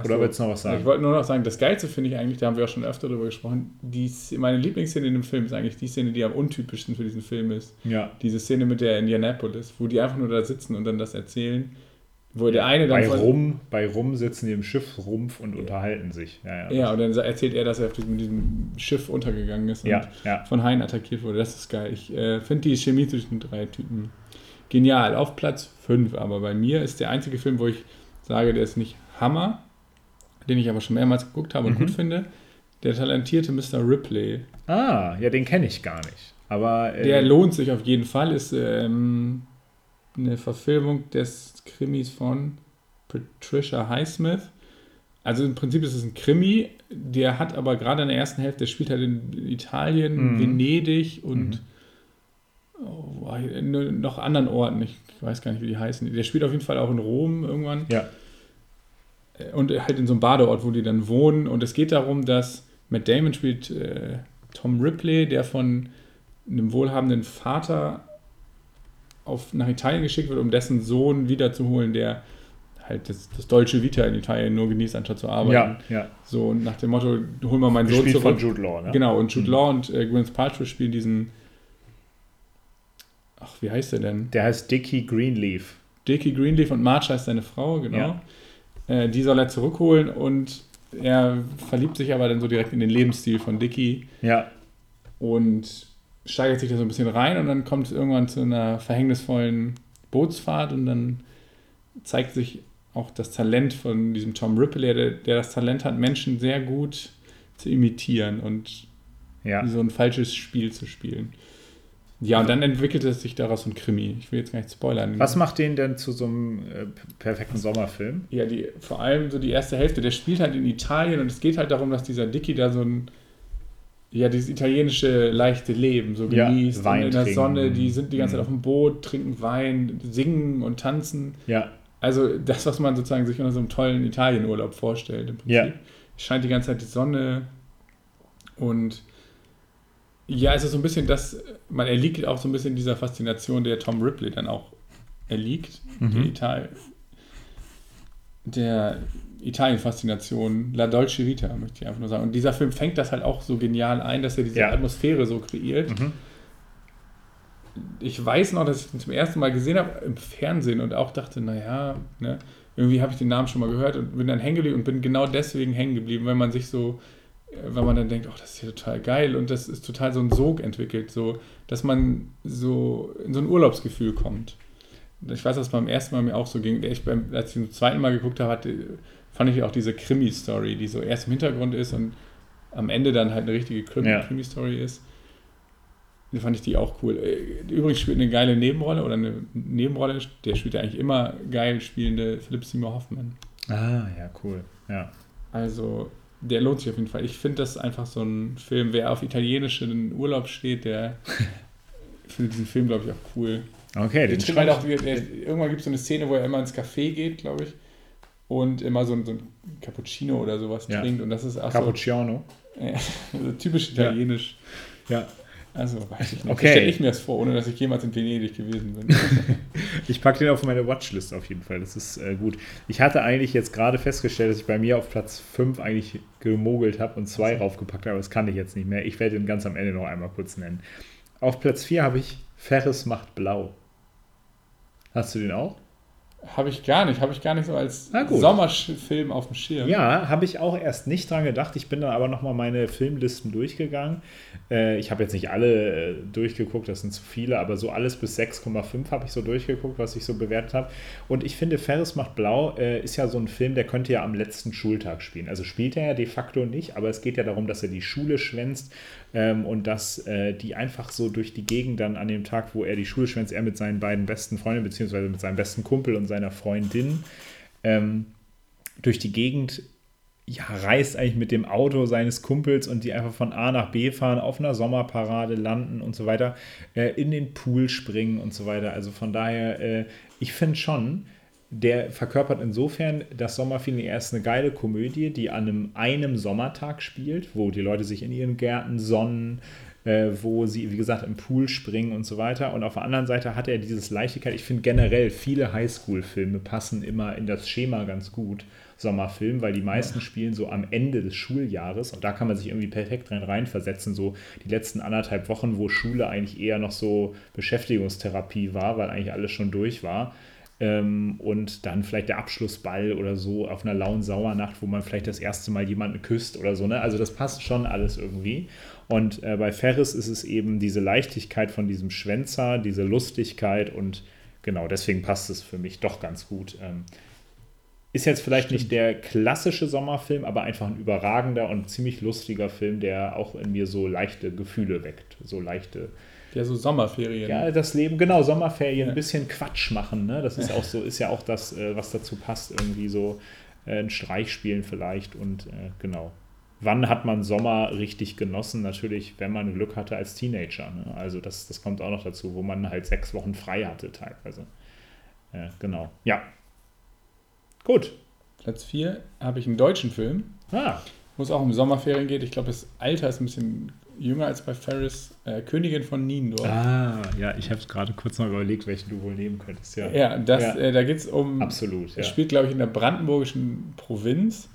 Oder so. willst du noch was sagen? Ich wollte nur noch sagen, das Geilste finde ich eigentlich, da haben wir auch schon öfter drüber gesprochen, die, meine Lieblingsszene in dem Film ist eigentlich die Szene, die am untypischsten für diesen Film ist. Ja. Diese Szene mit der Indianapolis, wo die einfach nur da sitzen und dann das erzählen. Wo der eine dann. Bei Rum, bei Rum sitzen die im Schiffsrumpf und ja. unterhalten sich. Ja, ja, ja, und dann erzählt er, dass er auf diesem, Schiff untergegangen ist und ja. von Haien attackiert wurde. Das ist geil. Ich äh, finde die Chemie zwischen den drei Typen genial. Auf Platz 5, aber bei mir ist der einzige Film, wo ich sage, der ist nicht Hammer, den ich aber schon mehrmals geguckt habe und mhm. gut finde. Der talentierte Mr. Ripley. Ah, ja, den kenne ich gar nicht. Aber äh, der lohnt sich auf jeden Fall. Ist ähm, eine Verfilmung des Krimis von Patricia Highsmith. Also im Prinzip ist es ein Krimi, der hat aber gerade in der ersten Hälfte, der spielt halt in Italien, mhm. Venedig und mhm. oh, noch anderen Orten. Ich weiß gar nicht, wie die heißen. Der spielt auf jeden Fall auch in Rom irgendwann. Ja und halt in so einem Badeort, wo die dann wohnen. Und es geht darum, dass Matt Damon spielt äh, Tom Ripley, der von einem wohlhabenden Vater auf, nach Italien geschickt wird, um dessen Sohn wiederzuholen, der halt das, das deutsche Vita in Italien nur genießt, anstatt zu arbeiten. Ja, ja. So nach dem Motto, hol mal meinen Sohn zurück. von Jude Law, ne? Genau, und Jude mhm. Law und äh, Gwyneth Paltrow spielen diesen Ach, wie heißt der denn? Der heißt Dickie Greenleaf. Dickie Greenleaf und Marge heißt seine Frau, genau. Ja. Äh, die soll er zurückholen und er verliebt sich aber dann so direkt in den Lebensstil von Dicky. Ja. Und steigert sich da so ein bisschen rein und dann kommt es irgendwann zu einer verhängnisvollen Bootsfahrt und dann zeigt sich auch das Talent von diesem Tom Ripley, der, der das Talent hat, Menschen sehr gut zu imitieren und ja. so ein falsches Spiel zu spielen. Ja, und dann entwickelte sich daraus ein Krimi. Ich will jetzt gar nicht spoilern. Was macht den denn zu so einem äh, perfekten Sommerfilm? Ja, die, vor allem so die erste Hälfte. Der spielt halt in Italien und es geht halt darum, dass dieser Dicky da so ein, ja, dieses italienische leichte Leben so genießt. Ja, Wein in der Sonne, die sind die ganze Zeit mhm. auf dem Boot, trinken Wein, singen und tanzen. Ja. Also das, was man sozusagen sich unter so einem tollen Italienurlaub vorstellt im Prinzip. Ja. Scheint die ganze Zeit die Sonne und ja, es ist so ein bisschen das, man erliegt auch so ein bisschen dieser Faszination, der Tom Ripley dann auch erliegt. Mhm. Der, Ital der Italien-Faszination, La Dolce Vita, möchte ich einfach nur sagen. Und dieser Film fängt das halt auch so genial ein, dass er diese ja. Atmosphäre so kreiert. Mhm. Ich weiß noch, dass ich ihn zum ersten Mal gesehen habe im Fernsehen und auch dachte, naja, ne, irgendwie habe ich den Namen schon mal gehört und bin dann hängen geblieben und bin genau deswegen hängen geblieben, weil man sich so wenn man dann denkt, oh, das ist ja total geil und das ist total so ein Sog entwickelt, so, dass man so in so ein Urlaubsgefühl kommt. Ich weiß, dass beim ersten Mal mir auch so ging. Ich beim, als ich zum zweiten Mal geguckt habe, hatte, fand ich auch diese Krimi-Story, die so erst im Hintergrund ist und am Ende dann halt eine richtige Krimi-Story ja. ist. Die fand ich die auch cool. Übrigens spielt eine geile Nebenrolle oder eine Nebenrolle, der spielt ja eigentlich immer geil spielende Philipp Seymour Hoffman. Ah, ja, cool. Ja. Also der lohnt sich auf jeden Fall. Ich finde das einfach so ein Film, wer auf italienischen Urlaub steht, der findet diesen Film, glaube ich, auch cool. Okay, den trinkt halt auch, irgendwann gibt es so eine Szene, wo er immer ins Café geht, glaube ich, und immer so ein, so ein Cappuccino oder sowas ja. trinkt. Und das ist auch Cappuccino. So, ja, also typisch italienisch. Ja. ja. Also, weiß ich nicht. Okay. stelle ich mir das vor, ohne dass ich jemals in Venedig gewesen bin. ich packe den auf meine Watchlist auf jeden Fall. Das ist äh, gut. Ich hatte eigentlich jetzt gerade festgestellt, dass ich bei mir auf Platz 5 eigentlich gemogelt habe und 2 raufgepackt habe, aber das kann ich jetzt nicht mehr. Ich werde den ganz am Ende noch einmal kurz nennen. Auf Platz 4 habe ich Ferris macht blau. Hast du den auch? Habe ich gar nicht, habe ich gar nicht so als Sommerfilm auf dem Schirm. Ja, habe ich auch erst nicht dran gedacht. Ich bin dann aber nochmal meine Filmlisten durchgegangen. Äh, ich habe jetzt nicht alle äh, durchgeguckt, das sind zu viele, aber so alles bis 6,5 habe ich so durchgeguckt, was ich so bewertet habe. Und ich finde, Ferris macht blau äh, ist ja so ein Film, der könnte ja am letzten Schultag spielen. Also spielt er ja de facto nicht, aber es geht ja darum, dass er die Schule schwänzt ähm, und dass äh, die einfach so durch die Gegend dann an dem Tag, wo er die Schule schwänzt, er mit seinen beiden besten Freunden, beziehungsweise mit seinem besten Kumpel und seiner Freundin ähm, durch die Gegend ja, reist eigentlich mit dem Auto seines Kumpels und die einfach von A nach B fahren, auf einer Sommerparade landen und so weiter, äh, in den Pool springen und so weiter. Also von daher, äh, ich finde schon, der verkörpert insofern das Sommerfeeling. Er ist eine geile Komödie, die an einem, einem Sommertag spielt, wo die Leute sich in ihren Gärten sonnen, äh, wo sie, wie gesagt, im Pool springen und so weiter. Und auf der anderen Seite hat er dieses Leichtigkeit. Ich finde generell, viele Highschool-Filme passen immer in das Schema ganz gut. Sommerfilm, weil die meisten spielen so am Ende des Schuljahres und da kann man sich irgendwie perfekt rein reinversetzen, so die letzten anderthalb Wochen, wo Schule eigentlich eher noch so Beschäftigungstherapie war, weil eigentlich alles schon durch war ähm, und dann vielleicht der Abschlussball oder so auf einer lauen Sauernacht, wo man vielleicht das erste Mal jemanden küsst oder so. Ne? Also das passt schon alles irgendwie. Und äh, bei Ferris ist es eben diese Leichtigkeit von diesem Schwänzer, diese Lustigkeit und genau deswegen passt es für mich doch ganz gut. Ähm, ist jetzt vielleicht Stimmt. nicht der klassische Sommerfilm, aber einfach ein überragender und ziemlich lustiger Film, der auch in mir so leichte Gefühle weckt, so leichte ja, so Sommerferien. Ja, das Leben, genau, Sommerferien, ein bisschen Quatsch machen, ne? Das ist auch so, ist ja auch das, äh, was dazu passt, irgendwie so äh, ein Streich spielen vielleicht und äh, genau. Wann hat man Sommer richtig genossen? Natürlich, wenn man Glück hatte als Teenager. Ne? Also das, das kommt auch noch dazu, wo man halt sechs Wochen frei hatte teilweise. Äh, genau. Ja. Gut. Platz 4 habe ich einen deutschen Film. Ah. Wo es auch um Sommerferien geht. Ich glaube, das Alter ist ein bisschen jünger als bei Ferris, äh, Königin von Niendorf. Ah, ja, ich habe gerade kurz mal überlegt, welchen du wohl nehmen könntest. Ja, ja, das, ja. Äh, da geht es um. Absolut. Ja. Es spielt, glaube ich, in der brandenburgischen Provinz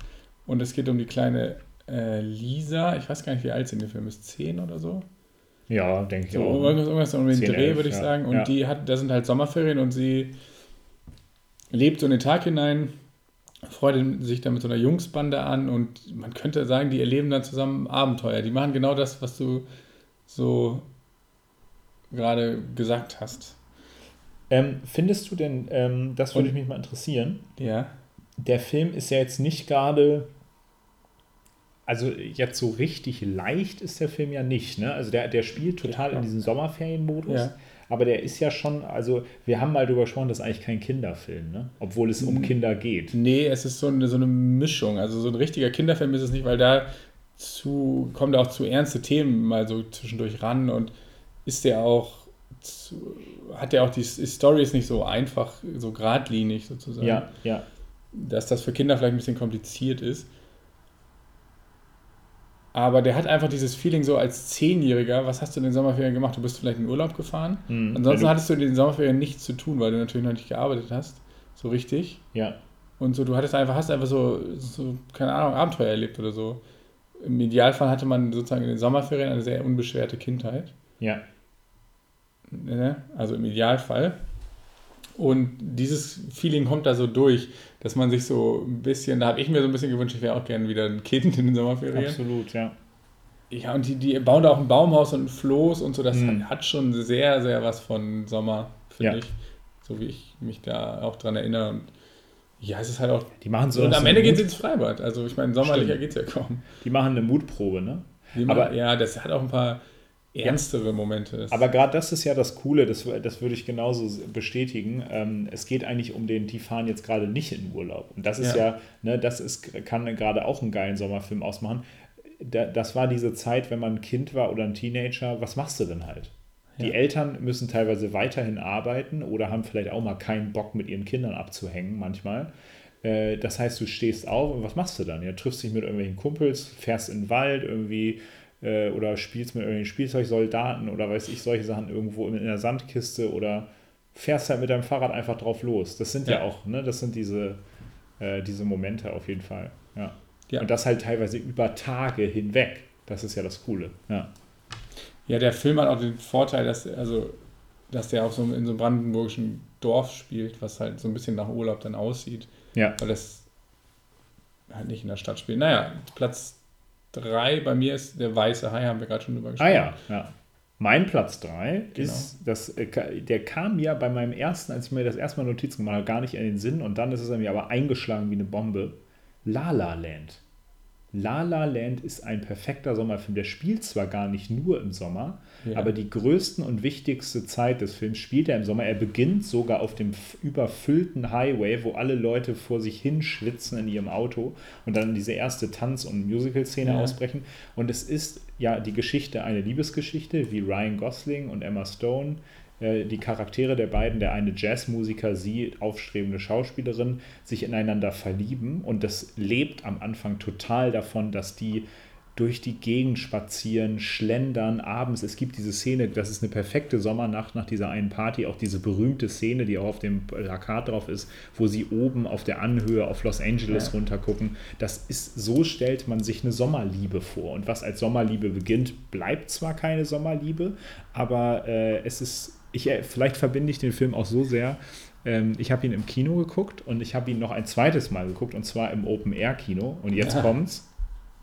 und es geht um die kleine äh, Lisa. Ich weiß gar nicht, wie alt sie in dem Film ist. Zehn oder so? Ja, denke ich so, auch. Irgendwas, irgendwas um den 10, Dreh, würde ich sagen. Und die hat, da sind halt Sommerferien und sie lebt so in den Tag hinein freut sich da mit so einer Jungsbande an und man könnte sagen, die erleben dann zusammen Abenteuer. Die machen genau das, was du so gerade gesagt hast. Ähm, findest du denn, ähm, das würde und, mich mal interessieren, ja. der Film ist ja jetzt nicht gerade, also jetzt so richtig leicht ist der Film ja nicht, ne? Also der, der spielt total ja, in diesem Sommerferienmodus. Ja aber der ist ja schon, also wir haben mal drüber gesprochen, das ist eigentlich kein Kinderfilm, ne? obwohl es um Kinder geht. Nee, es ist so eine, so eine Mischung. Also so ein richtiger Kinderfilm ist es nicht, weil da zu, kommen da auch zu ernste Themen mal so zwischendurch ran und ist der auch, zu, hat der auch die, Story ist nicht so einfach, so geradlinig sozusagen. Ja, ja. Dass das für Kinder vielleicht ein bisschen kompliziert ist. Aber der hat einfach dieses Feeling so als Zehnjähriger, was hast du in den Sommerferien gemacht? Du bist vielleicht in Urlaub gefahren. Mhm, Ansonsten hattest du in den Sommerferien nichts zu tun, weil du natürlich noch nicht gearbeitet hast. So richtig. Ja. Und so, du hattest einfach, hast einfach so, so, keine Ahnung, Abenteuer erlebt oder so. Im Idealfall hatte man sozusagen in den Sommerferien eine sehr unbeschwerte Kindheit. Ja. Ne? Also im Idealfall. Und dieses Feeling kommt da so durch, dass man sich so ein bisschen, da habe ich mir so ein bisschen gewünscht, ich wäre auch gerne wieder ein Kind in den Sommerferien. Absolut, ja. Ja, und die, die bauen da auch ein Baumhaus und ein Floß und so, das mhm. hat, schon sehr, sehr was von Sommer, finde ja. ich. So wie ich mich da auch dran erinnere. Und ja, es ist halt auch. Die machen so. Und am Ende gehen sie ins Freibad. Also, ich meine, sommerlicher geht es ja kaum. Die machen eine Mutprobe, ne? Aber ja, das hat auch ein paar ernstere. Momente ist. Aber gerade das ist ja das Coole, das, das würde ich genauso bestätigen. Ähm, es geht eigentlich um den, die fahren jetzt gerade nicht in Urlaub. Und das ist ja, ja ne, das ist, kann gerade auch einen geilen Sommerfilm ausmachen. Da, das war diese Zeit, wenn man ein Kind war oder ein Teenager, was machst du denn halt? Die ja. Eltern müssen teilweise weiterhin arbeiten oder haben vielleicht auch mal keinen Bock, mit ihren Kindern abzuhängen manchmal. Äh, das heißt, du stehst auf und was machst du dann? Ja, triffst dich mit irgendwelchen Kumpels, fährst in den Wald irgendwie äh, oder spielst mit irgendwelchen Spielzeugsoldaten oder weiß ich, solche Sachen irgendwo in der Sandkiste oder fährst halt mit deinem Fahrrad einfach drauf los. Das sind ja, ja auch, ne, das sind diese, äh, diese Momente auf jeden Fall. Ja. ja. Und das halt teilweise über Tage hinweg. Das ist ja das Coole. Ja. Ja, der Film hat auch den Vorteil, dass, also, dass der auch so in so einem brandenburgischen Dorf spielt, was halt so ein bisschen nach Urlaub dann aussieht. Ja. Weil das halt nicht in der Stadt spielt. Naja, Platz 3 bei mir ist der Weiße Hai, haben wir gerade schon drüber gesprochen. Ah ja, ja. Mein Platz 3 genau. ist, das, äh, der kam mir bei meinem ersten, als ich mir das erste Mal Notizen gemacht habe, gar nicht in den Sinn und dann ist es mir aber eingeschlagen wie eine Bombe. La La Land. La La Land ist ein perfekter Sommerfilm. Der spielt zwar gar nicht nur im Sommer, ja. aber die größte und wichtigste Zeit des Films spielt er im Sommer. Er beginnt sogar auf dem überfüllten Highway, wo alle Leute vor sich hin schwitzen in ihrem Auto und dann diese erste Tanz- und Musical-Szene ja. ausbrechen. Und es ist ja die Geschichte, eine Liebesgeschichte, wie Ryan Gosling und Emma Stone äh, die Charaktere der beiden, der eine Jazzmusiker, sie aufstrebende Schauspielerin, sich ineinander verlieben und das lebt am Anfang total davon, dass die durch die Gegend spazieren, schlendern abends. Es gibt diese Szene, das ist eine perfekte Sommernacht nach dieser einen Party, auch diese berühmte Szene, die auch auf dem Plakat drauf ist, wo sie oben auf der Anhöhe auf Los Angeles ja. runtergucken. Das ist, so stellt man sich eine Sommerliebe vor. Und was als Sommerliebe beginnt, bleibt zwar keine Sommerliebe, aber äh, es ist ich, äh, vielleicht verbinde ich den Film auch so sehr. Ähm, ich habe ihn im Kino geguckt und ich habe ihn noch ein zweites Mal geguckt und zwar im Open-Air-Kino. Und jetzt ja. kommt's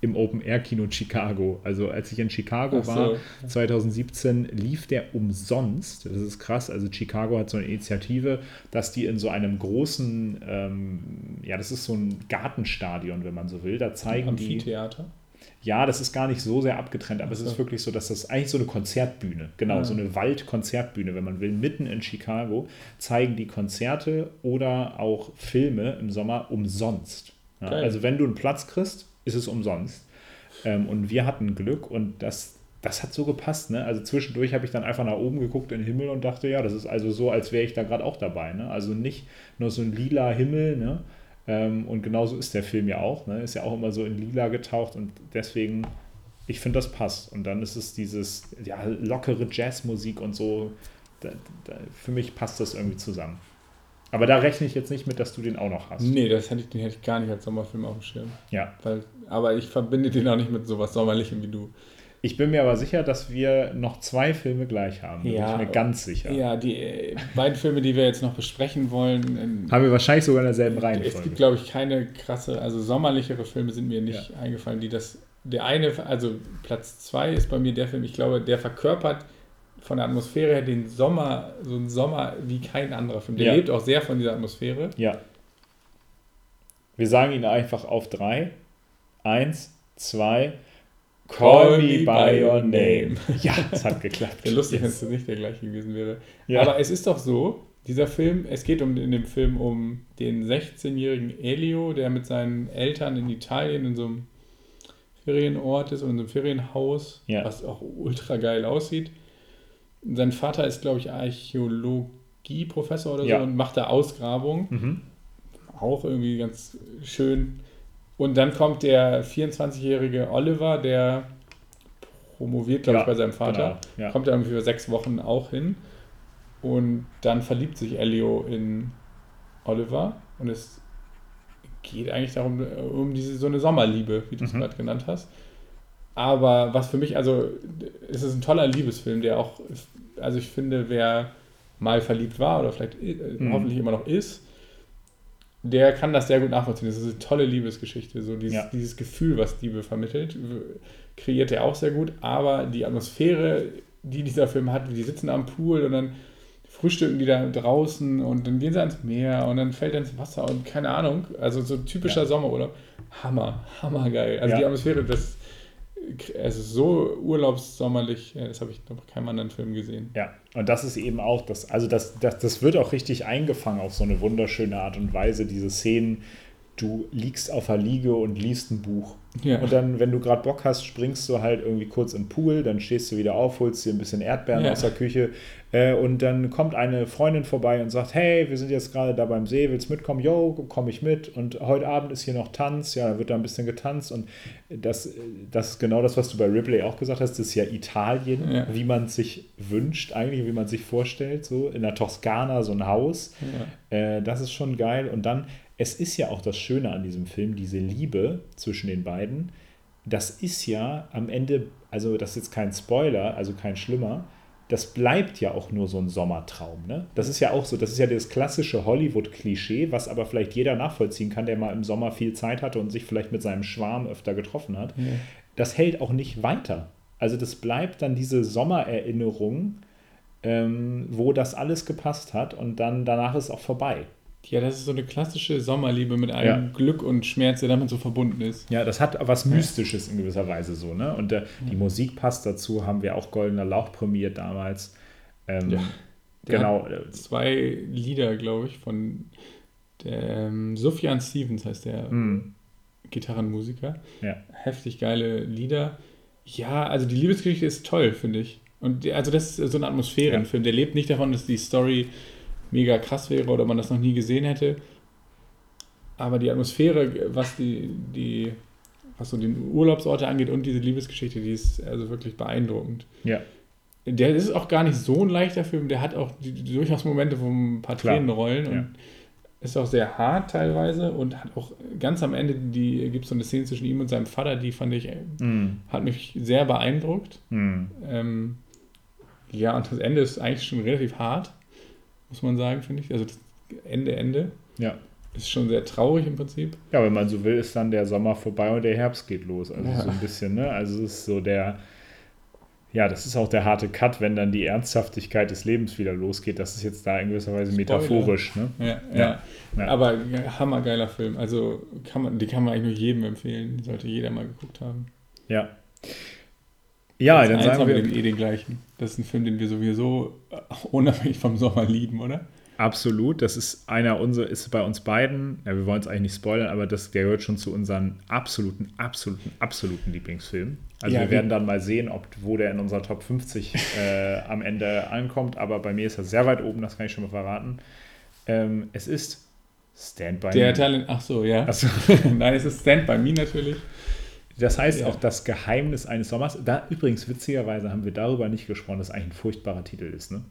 im Open-Air-Kino Chicago. Also als ich in Chicago so. war, 2017, lief der umsonst. Das ist krass. Also Chicago hat so eine Initiative, dass die in so einem großen, ähm, ja, das ist so ein Gartenstadion, wenn man so will. Da zeigen die. Amphitheater? Ja, das ist gar nicht so sehr abgetrennt, aber es ist wirklich so, dass das eigentlich so eine Konzertbühne, genau, ja. so eine Waldkonzertbühne, wenn man will, mitten in Chicago, zeigen die Konzerte oder auch Filme im Sommer umsonst. Ja, also wenn du einen Platz kriegst, ist es umsonst. Ähm, und wir hatten Glück und das, das hat so gepasst. Ne? Also zwischendurch habe ich dann einfach nach oben geguckt in den Himmel und dachte, ja, das ist also so, als wäre ich da gerade auch dabei. Ne? Also nicht nur so ein lila Himmel, ne? Ähm, und genauso ist der Film ja auch. Ne? Ist ja auch immer so in lila getaucht und deswegen, ich finde, das passt. Und dann ist es dieses ja, lockere Jazzmusik und so. Da, da, für mich passt das irgendwie zusammen. Aber da rechne ich jetzt nicht mit, dass du den auch noch hast. Nee, das hätte ich, den hätte ich gar nicht als Sommerfilm auf dem Schirm. Ja. Weil, aber ich verbinde den auch nicht mit sowas Sommerlichem wie du. Ich bin mir aber sicher, dass wir noch zwei Filme gleich haben. Ja, bin ich mir ganz sicher. Ja, die äh, beiden Filme, die wir jetzt noch besprechen wollen. haben wir wahrscheinlich sogar in derselben Reihenfolge. Es gibt, glaube ich, keine krasse, also sommerlichere Filme sind mir nicht ja. eingefallen, die das. Der eine, also Platz zwei ist bei mir der Film, ich glaube, der verkörpert von der Atmosphäre her den Sommer, so ein Sommer wie kein anderer Film. Der ja. lebt auch sehr von dieser Atmosphäre. Ja. Wir sagen ihn einfach auf drei. Eins, zwei, Call, me by your name. Ja, es hat geklappt. Wäre lustig, wenn es nicht der gleiche gewesen wäre. Ja. Aber es ist doch so, dieser Film, es geht um, in dem Film um den 16-jährigen Elio, der mit seinen Eltern in Italien in so einem Ferienort ist und in so einem Ferienhaus, ja. was auch ultra geil aussieht. Sein Vater ist, glaube ich, Archäologieprofessor oder ja. so und macht da Ausgrabungen. Mhm. Auch irgendwie ganz schön und dann kommt der 24-jährige Oliver, der promoviert, glaube ja, ich, bei seinem Vater. Genau, ja. Kommt da irgendwie für sechs Wochen auch hin. Und dann verliebt sich Elio in Oliver. Und es geht eigentlich darum, um diese, so eine Sommerliebe, wie du es mhm. gerade genannt hast. Aber was für mich, also es ist ein toller Liebesfilm, der auch, also ich finde, wer mal verliebt war oder vielleicht äh, mhm. hoffentlich immer noch ist, der kann das sehr gut nachvollziehen. Das ist eine tolle Liebesgeschichte. So dieses, ja. dieses Gefühl, was Liebe vermittelt, kreiert er auch sehr gut. Aber die Atmosphäre, die dieser Film hat, die sitzen am Pool und dann frühstücken die da draußen und dann gehen sie ans Meer und dann fällt er ins Wasser und keine Ahnung. Also so typischer ja. Sommerurlaub. Hammer, hammergeil. Also ja. die Atmosphäre, das es ist so urlaubssommerlich, das habe ich noch keinem anderen Film gesehen. Ja, und das ist eben auch das, also das, das, das wird auch richtig eingefangen auf so eine wunderschöne Art und Weise, diese Szenen, du liegst auf der Liege und liest ein Buch. Ja. Und dann, wenn du gerade Bock hast, springst du halt irgendwie kurz in den Pool, dann stehst du wieder auf, holst dir ein bisschen Erdbeeren ja. aus der Küche äh, und dann kommt eine Freundin vorbei und sagt, hey, wir sind jetzt gerade da beim See, willst mitkommen? Jo, komme ich mit und heute Abend ist hier noch Tanz, ja, da wird da ein bisschen getanzt und das, das ist genau das, was du bei Ripley auch gesagt hast, das ist ja Italien, ja. wie man sich wünscht, eigentlich, wie man sich vorstellt, so in der Toskana so ein Haus, äh, das ist schon geil und dann es ist ja auch das Schöne an diesem Film, diese Liebe zwischen den beiden. Das ist ja am Ende, also das ist jetzt kein Spoiler, also kein schlimmer, das bleibt ja auch nur so ein Sommertraum. Ne? Das ist ja auch so, das ist ja das klassische Hollywood-Klischee, was aber vielleicht jeder nachvollziehen kann, der mal im Sommer viel Zeit hatte und sich vielleicht mit seinem Schwarm öfter getroffen hat. Ja. Das hält auch nicht weiter. Also das bleibt dann diese Sommererinnerung, ähm, wo das alles gepasst hat und dann danach ist auch vorbei. Ja, das ist so eine klassische Sommerliebe mit einem ja. Glück und Schmerz, der damit so verbunden ist. Ja, das hat was Mystisches in gewisser Weise so, ne? Und der, die Musik passt dazu, haben wir auch Goldener Lauch prämiert damals. Ähm, ja. Genau. Zwei Lieder, glaube ich, von der, ähm, Sufjan Stevens heißt der mm. Gitarrenmusiker. Ja. Heftig geile Lieder. Ja, also die Liebesgeschichte ist toll, finde ich. Und die, also das ist so ein Atmosphärenfilm. Ja. Der lebt nicht davon, dass die Story mega krass wäre oder man das noch nie gesehen hätte. Aber die Atmosphäre, was die, die, was so die Urlaubsorte angeht und diese Liebesgeschichte, die ist also wirklich beeindruckend. Ja. Der ist auch gar nicht so ein leichter Film, der hat auch die, die durchaus Momente, wo ein paar Klar. Tränen rollen und ja. ist auch sehr hart teilweise und hat auch ganz am Ende die gibt es so eine Szene zwischen ihm und seinem Vater, die fand ich, mm. hat mich sehr beeindruckt. Mm. Ähm, ja, und das Ende ist eigentlich schon relativ hart muss man sagen, finde ich. Also das Ende, Ende. Ja. Ist schon sehr traurig im Prinzip. Ja, wenn man so will, ist dann der Sommer vorbei und der Herbst geht los. Also ja. so ein bisschen, ne? Also es ist so der, ja, das ist auch der harte Cut, wenn dann die Ernsthaftigkeit des Lebens wieder losgeht. Das ist jetzt da in gewisser Weise metaphorisch. Ne? Ja, ja. ja. Aber hammergeiler Film. Also kann man, die kann man eigentlich nur jedem empfehlen. Sollte jeder mal geguckt haben. Ja. Ja, dann sagen wir den, eh den gleichen. Das ist ein Film, den wir sowieso äh, unabhängig vom Sommer lieben, oder? Absolut. Das ist einer unserer, ist bei uns beiden, ja, wir wollen es eigentlich nicht spoilern, aber das, der gehört schon zu unseren absoluten, absoluten, absoluten Lieblingsfilmen. Also ja, wir werden dann mal sehen, ob, wo der in unserer Top 50 äh, am Ende ankommt, aber bei mir ist er sehr weit oben, das kann ich schon mal verraten. Ähm, es ist Stand By der Me. Teil, ach so, ja. So. Nein, es ist Stand By Me natürlich. Das heißt ja. auch das Geheimnis eines Sommers. Da übrigens witzigerweise haben wir darüber nicht gesprochen, dass eigentlich ein furchtbarer Titel ist, ne?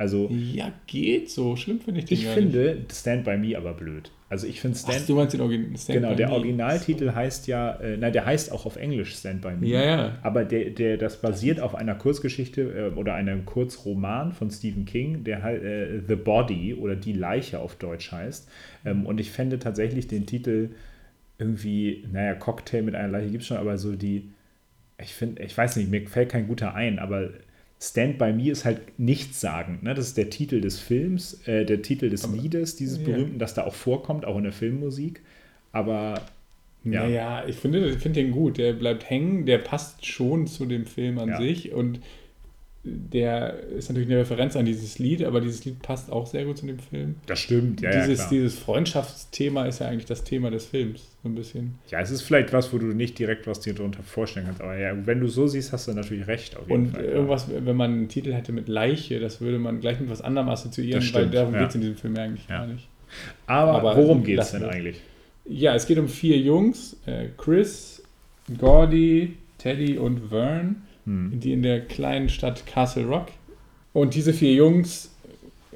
Also ja, geht so. Schlimm finde ich den Ich finde nicht. Stand by Me aber blöd. Also ich finde Stand. Ach, du meinst den Origin Stand Genau, der Originaltitel so. heißt ja, äh, nein, der heißt auch auf Englisch Stand by Me. Ja, ja. Aber der, der, das basiert auf einer Kurzgeschichte äh, oder einem Kurzroman von Stephen King, der halt äh, The Body oder Die Leiche auf Deutsch heißt. Ähm, und ich fände tatsächlich den Titel irgendwie, naja, Cocktail mit einer Leiche gibt es schon, aber so die, ich finde, ich weiß nicht, mir fällt kein guter ein, aber Stand by Me ist halt nichtssagend. Ne? Das ist der Titel des Films, äh, der Titel des aber, Liedes, dieses ja. berühmten, das da auch vorkommt, auch in der Filmmusik. Aber ja. Naja, ich finde, ich finde den gut. Der bleibt hängen, der passt schon zu dem Film an ja. sich und der ist natürlich eine Referenz an dieses Lied, aber dieses Lied passt auch sehr gut zu dem Film. Das stimmt, ja. Dieses, ja, dieses Freundschaftsthema ist ja eigentlich das Thema des Films, so ein bisschen. Ja, es ist vielleicht was, wo du nicht direkt was dir darunter vorstellen kannst, aber ja, wenn du so siehst, hast du natürlich recht. Auf jeden Und Fall, irgendwas, ja. wenn man einen Titel hätte mit Leiche, das würde man gleich mit was anderem assoziieren, weil darum ja. geht es in diesem Film eigentlich gar nicht. Aber, aber worum geht es denn eigentlich? Ja, es geht um vier Jungs: äh, Chris, Gordy, Teddy und Vern hm. die in der kleinen Stadt Castle Rock. Und diese vier Jungs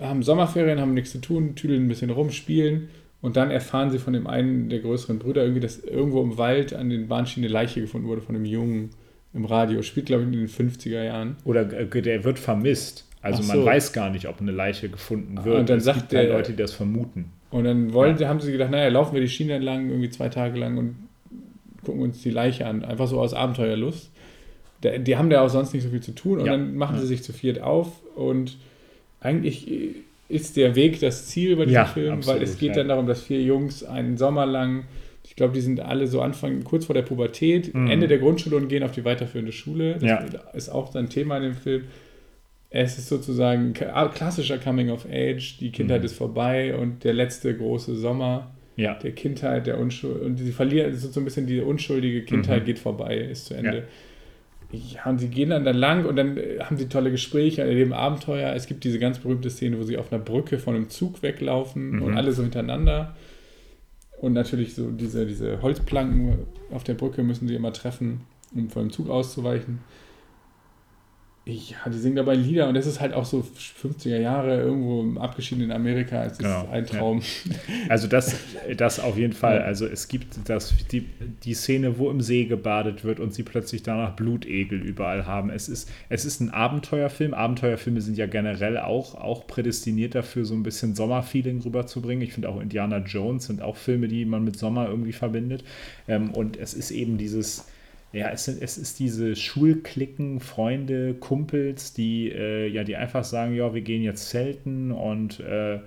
haben Sommerferien, haben nichts zu tun, tüdeln ein bisschen rum, spielen und dann erfahren sie von dem einen der größeren Brüder irgendwie, dass irgendwo im Wald an den Bahnschienen eine Leiche gefunden wurde von einem Jungen im Radio. Spielt, glaube ich, in den 50er Jahren. Oder äh, der wird vermisst. Also so. man weiß gar nicht, ob eine Leiche gefunden wird. Und dann es sagt der, Leute, die das vermuten. Und dann wollen, ja. haben sie gedacht, naja, laufen wir die Schiene entlang, irgendwie zwei Tage lang und gucken uns die Leiche an. Einfach so aus Abenteuerlust die haben da auch sonst nicht so viel zu tun und ja. dann machen sie sich zu viert auf und eigentlich ist der Weg das Ziel bei diesem ja, Film, absolut, weil es geht ja. dann darum, dass vier Jungs einen Sommer lang, ich glaube, die sind alle so Anfang, kurz vor der Pubertät, mhm. Ende der Grundschule und gehen auf die weiterführende Schule. Das ja. ist auch ein Thema in dem Film. Es ist sozusagen klassischer Coming of Age, die Kindheit mhm. ist vorbei und der letzte große Sommer ja. der Kindheit, der Unschuld. Und sie verlieren, so ein bisschen die unschuldige Kindheit mhm. geht vorbei, ist zu Ende. Ja. und sie gehen dann da lang und dann äh, haben sie tolle Gespräche, erleben Abenteuer. Es gibt diese ganz berühmte Szene, wo sie auf einer Brücke von einem Zug weglaufen mhm. und alle so hintereinander. Und natürlich so diese, diese Holzplanken auf der Brücke müssen sie immer treffen, um vor dem Zug auszuweichen. Ja, die singen dabei Lieder und das ist halt auch so 50er Jahre irgendwo im abgeschiedenen Amerika. Es genau, ist ein Traum. Ja. Also das, das auf jeden Fall. Also es gibt das, die, die Szene, wo im See gebadet wird und sie plötzlich danach Blutegel überall haben. Es ist, es ist ein Abenteuerfilm. Abenteuerfilme sind ja generell auch, auch prädestiniert dafür, so ein bisschen Sommerfeeling rüberzubringen. Ich finde auch Indiana Jones sind auch Filme, die man mit Sommer irgendwie verbindet. Ähm, und es ist eben dieses ja, es, es ist diese Schulklicken, Freunde, Kumpels, die, äh, ja, die einfach sagen, ja, wir gehen jetzt zelten und äh,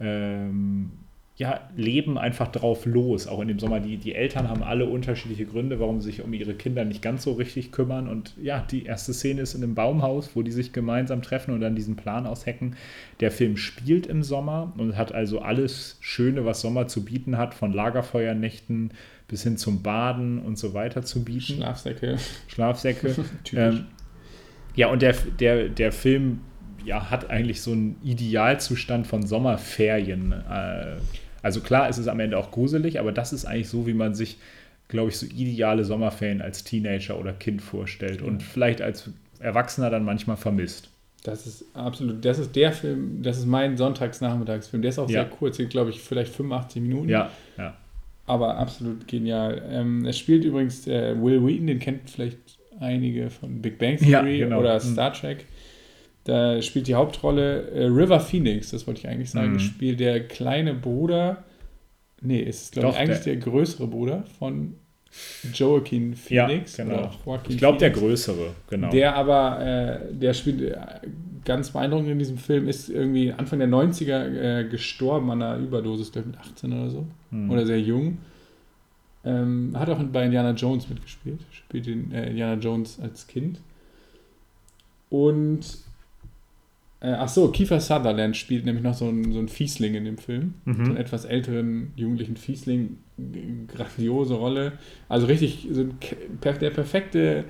ähm, ja, leben einfach drauf los, auch in dem Sommer. Die, die Eltern haben alle unterschiedliche Gründe, warum sie sich um ihre Kinder nicht ganz so richtig kümmern. Und ja, die erste Szene ist in einem Baumhaus, wo die sich gemeinsam treffen und dann diesen Plan aushecken. Der Film spielt im Sommer und hat also alles Schöne, was Sommer zu bieten hat, von Lagerfeuernächten bis hin zum Baden und so weiter zu bieten. Schlafsäcke. Schlafsäcke. ähm, ja, und der, der, der Film ja, hat eigentlich so einen Idealzustand von Sommerferien. Äh, also klar, es ist am Ende auch gruselig, aber das ist eigentlich so, wie man sich, glaube ich, so ideale Sommerferien als Teenager oder Kind vorstellt ja. und vielleicht als Erwachsener dann manchmal vermisst. Das ist absolut, das ist der Film, das ist mein Sonntagsnachmittagsfilm. Der ist auch ja. sehr kurz, glaube ich, vielleicht 85 Minuten. Ja, ja aber absolut genial. Ähm, es spielt übrigens äh, Will Wheaton, den kennt vielleicht einige von Big Bang Theory ja, genau. oder mhm. Star Trek. Da spielt die Hauptrolle äh, River Phoenix, das wollte ich eigentlich sagen, mhm. spielt der kleine Bruder, nee, ist glaube ich eigentlich der, der, größere Bruder von Joaquin Phoenix. Ja, genau. ich glaube der größere, genau. Der aber, äh, der spielt äh, ganz beeindruckend in diesem Film, ist irgendwie Anfang der 90er äh, gestorben an einer Überdosis, glaube ich, mit 18 oder so. Hm. Oder sehr jung. Ähm, hat auch bei Indiana Jones mitgespielt. Spielt den, äh, Indiana Jones als Kind. Und äh, ach so, Kiefer Sutherland spielt nämlich noch so einen, so einen Fiesling in dem Film. Mhm. So einen etwas älteren jugendlichen Fiesling. Grandiose Rolle. Also richtig so der perfekte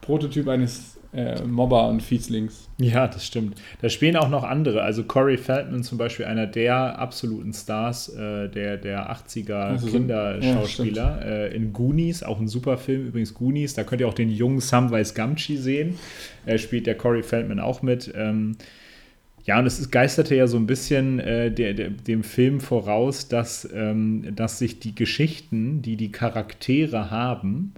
Prototyp eines äh, Mobber und Fieslings. Ja, das stimmt. Da spielen auch noch andere. Also Corey Feldman zum Beispiel, einer der absoluten Stars äh, der, der 80er also Kinderschauspieler. Ja, äh, in Goonies, auch ein super Film übrigens, Goonies. Da könnt ihr auch den jungen Samwise Gamgee sehen. Er spielt der Corey Feldman auch mit. Ähm, ja, und es ist, geisterte ja so ein bisschen äh, der, der, dem Film voraus, dass, ähm, dass sich die Geschichten, die die Charaktere haben,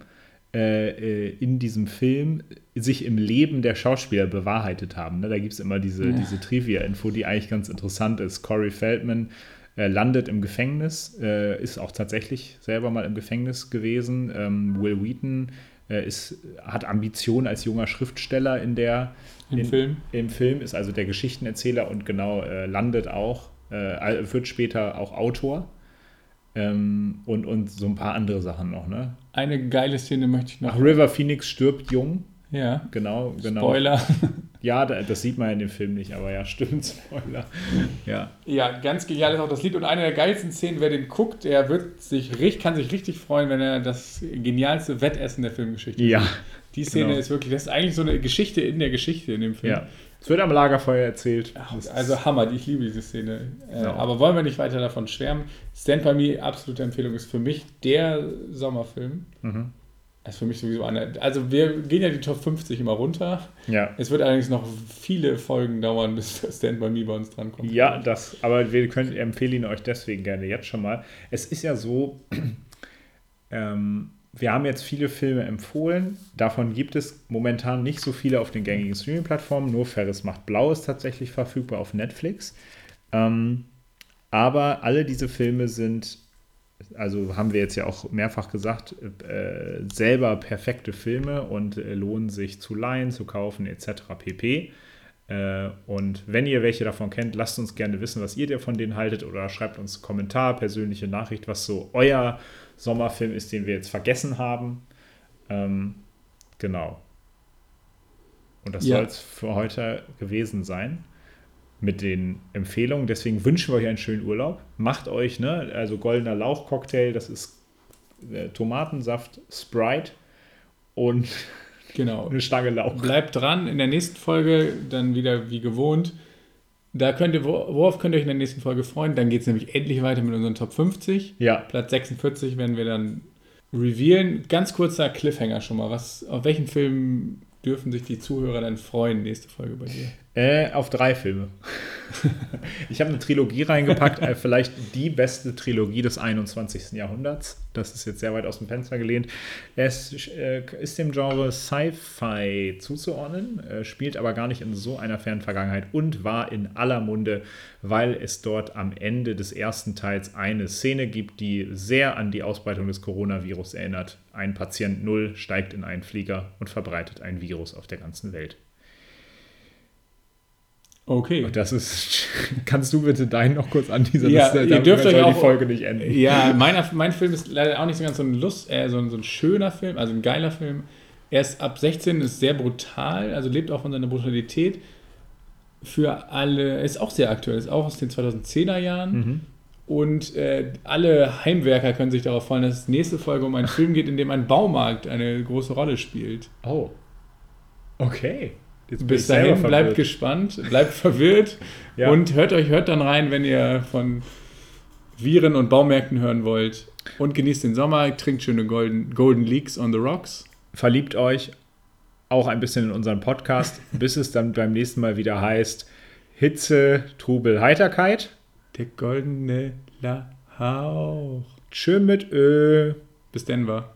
äh, äh, in diesem Film sich im Leben der Schauspieler bewahrheitet haben. Ne? Da gibt es immer diese, ja. diese Trivia-Info, die eigentlich ganz interessant ist. Corey Feldman äh, landet im Gefängnis, äh, ist auch tatsächlich selber mal im Gefängnis gewesen. Ähm, Will Wheaton äh, ist, hat Ambitionen als junger Schriftsteller in der, Im in, Film. Im Film ist also der Geschichtenerzähler und genau äh, landet auch, wird später auch Autor. Ähm, und, und so ein paar andere Sachen noch, ne? Eine geile Szene möchte ich noch. Ach, River Phoenix stirbt jung. Ja. Genau, genau. Spoiler. Ja, das sieht man in dem Film nicht, aber ja, stimmt, Spoiler. Ja. Ja, ganz genial ist auch das Lied und eine der geilsten Szenen, wer den guckt, der wird sich, kann sich richtig freuen, wenn er das genialste Wettessen der Filmgeschichte Ja. Sieht. Die Szene genau. ist wirklich, das ist eigentlich so eine Geschichte in der Geschichte in dem Film. Ja. Es wird am Lagerfeuer erzählt. Also Hammer, ich liebe diese Szene. Genau. Aber wollen wir nicht weiter davon schwärmen. Stand By Me, absolute Empfehlung, ist für mich der Sommerfilm. Mhm. Ist für mich sowieso eine. Also wir gehen ja die Top 50 immer runter. Ja. Es wird allerdings noch viele Folgen dauern, bis Stand By Me bei uns drankommt. Ja, das, aber wir können empfehlen ihn euch deswegen gerne jetzt schon mal. Es ist ja so, ähm, wir haben jetzt viele Filme empfohlen. Davon gibt es momentan nicht so viele auf den gängigen Streaming-Plattformen. Nur Ferris macht Blau ist tatsächlich verfügbar auf Netflix. Ähm, aber alle diese Filme sind, also haben wir jetzt ja auch mehrfach gesagt, äh, selber perfekte Filme und äh, lohnen sich zu leihen, zu kaufen etc. pp. Äh, und wenn ihr welche davon kennt, lasst uns gerne wissen, was ihr von denen haltet oder schreibt uns einen Kommentar, persönliche Nachricht, was so euer Sommerfilm ist, den wir jetzt vergessen haben. Ähm, genau. Und das ja. soll es für heute gewesen sein. Mit den Empfehlungen. Deswegen wünschen wir euch einen schönen Urlaub. Macht euch, ne, also goldener Lauchcocktail, das ist äh, Tomatensaft, Sprite und genau. eine Stange Lauch. Bleibt dran, in der nächsten Folge dann wieder wie gewohnt. Da könnt ihr, worauf könnt ihr euch in der nächsten Folge freuen? Dann geht es nämlich endlich weiter mit unseren Top 50. Ja. Platz 46 werden wir dann revealen. Ganz kurzer Cliffhanger schon mal. Was, auf welchen Film dürfen sich die Zuhörer dann freuen, nächste Folge bei dir? Äh, auf drei Filme. ich habe eine Trilogie reingepackt, äh, vielleicht die beste Trilogie des 21. Jahrhunderts. Das ist jetzt sehr weit aus dem Fenster gelehnt. Es äh, ist dem Genre Sci-Fi zuzuordnen, äh, spielt aber gar nicht in so einer fernen Vergangenheit und war in aller Munde, weil es dort am Ende des ersten Teils eine Szene gibt, die sehr an die Ausbreitung des Coronavirus erinnert. Ein Patient Null steigt in einen Flieger und verbreitet ein Virus auf der ganzen Welt. Okay. Und das ist. Kannst du bitte deinen noch kurz an dieser ja, Liste? Ihr dürft euch auch die Folge nicht enden. Ja, meiner, mein Film ist leider auch nicht so ganz so ein Lust, äh, so, ein, so ein schöner Film, also ein geiler Film. Er ist ab 16, ist sehr brutal, also lebt auch von seiner Brutalität. Für alle, ist auch sehr aktuell, ist auch aus den 2010er Jahren. Mhm. Und äh, alle Heimwerker können sich darauf freuen, dass es nächste Folge um einen Film geht, in dem ein Baumarkt eine große Rolle spielt. Oh. Okay. Bis dahin bleibt gespannt, bleibt verwirrt ja. und hört euch, hört dann rein, wenn ihr von Viren und Baumärkten hören wollt. Und genießt den Sommer, trinkt schöne Golden, Golden Leaks on the Rocks. Verliebt euch auch ein bisschen in unseren Podcast, bis es dann beim nächsten Mal wieder heißt Hitze, Trubel, Heiterkeit. Der goldene Lahauch. Tschö mit Ö. Bis Denver.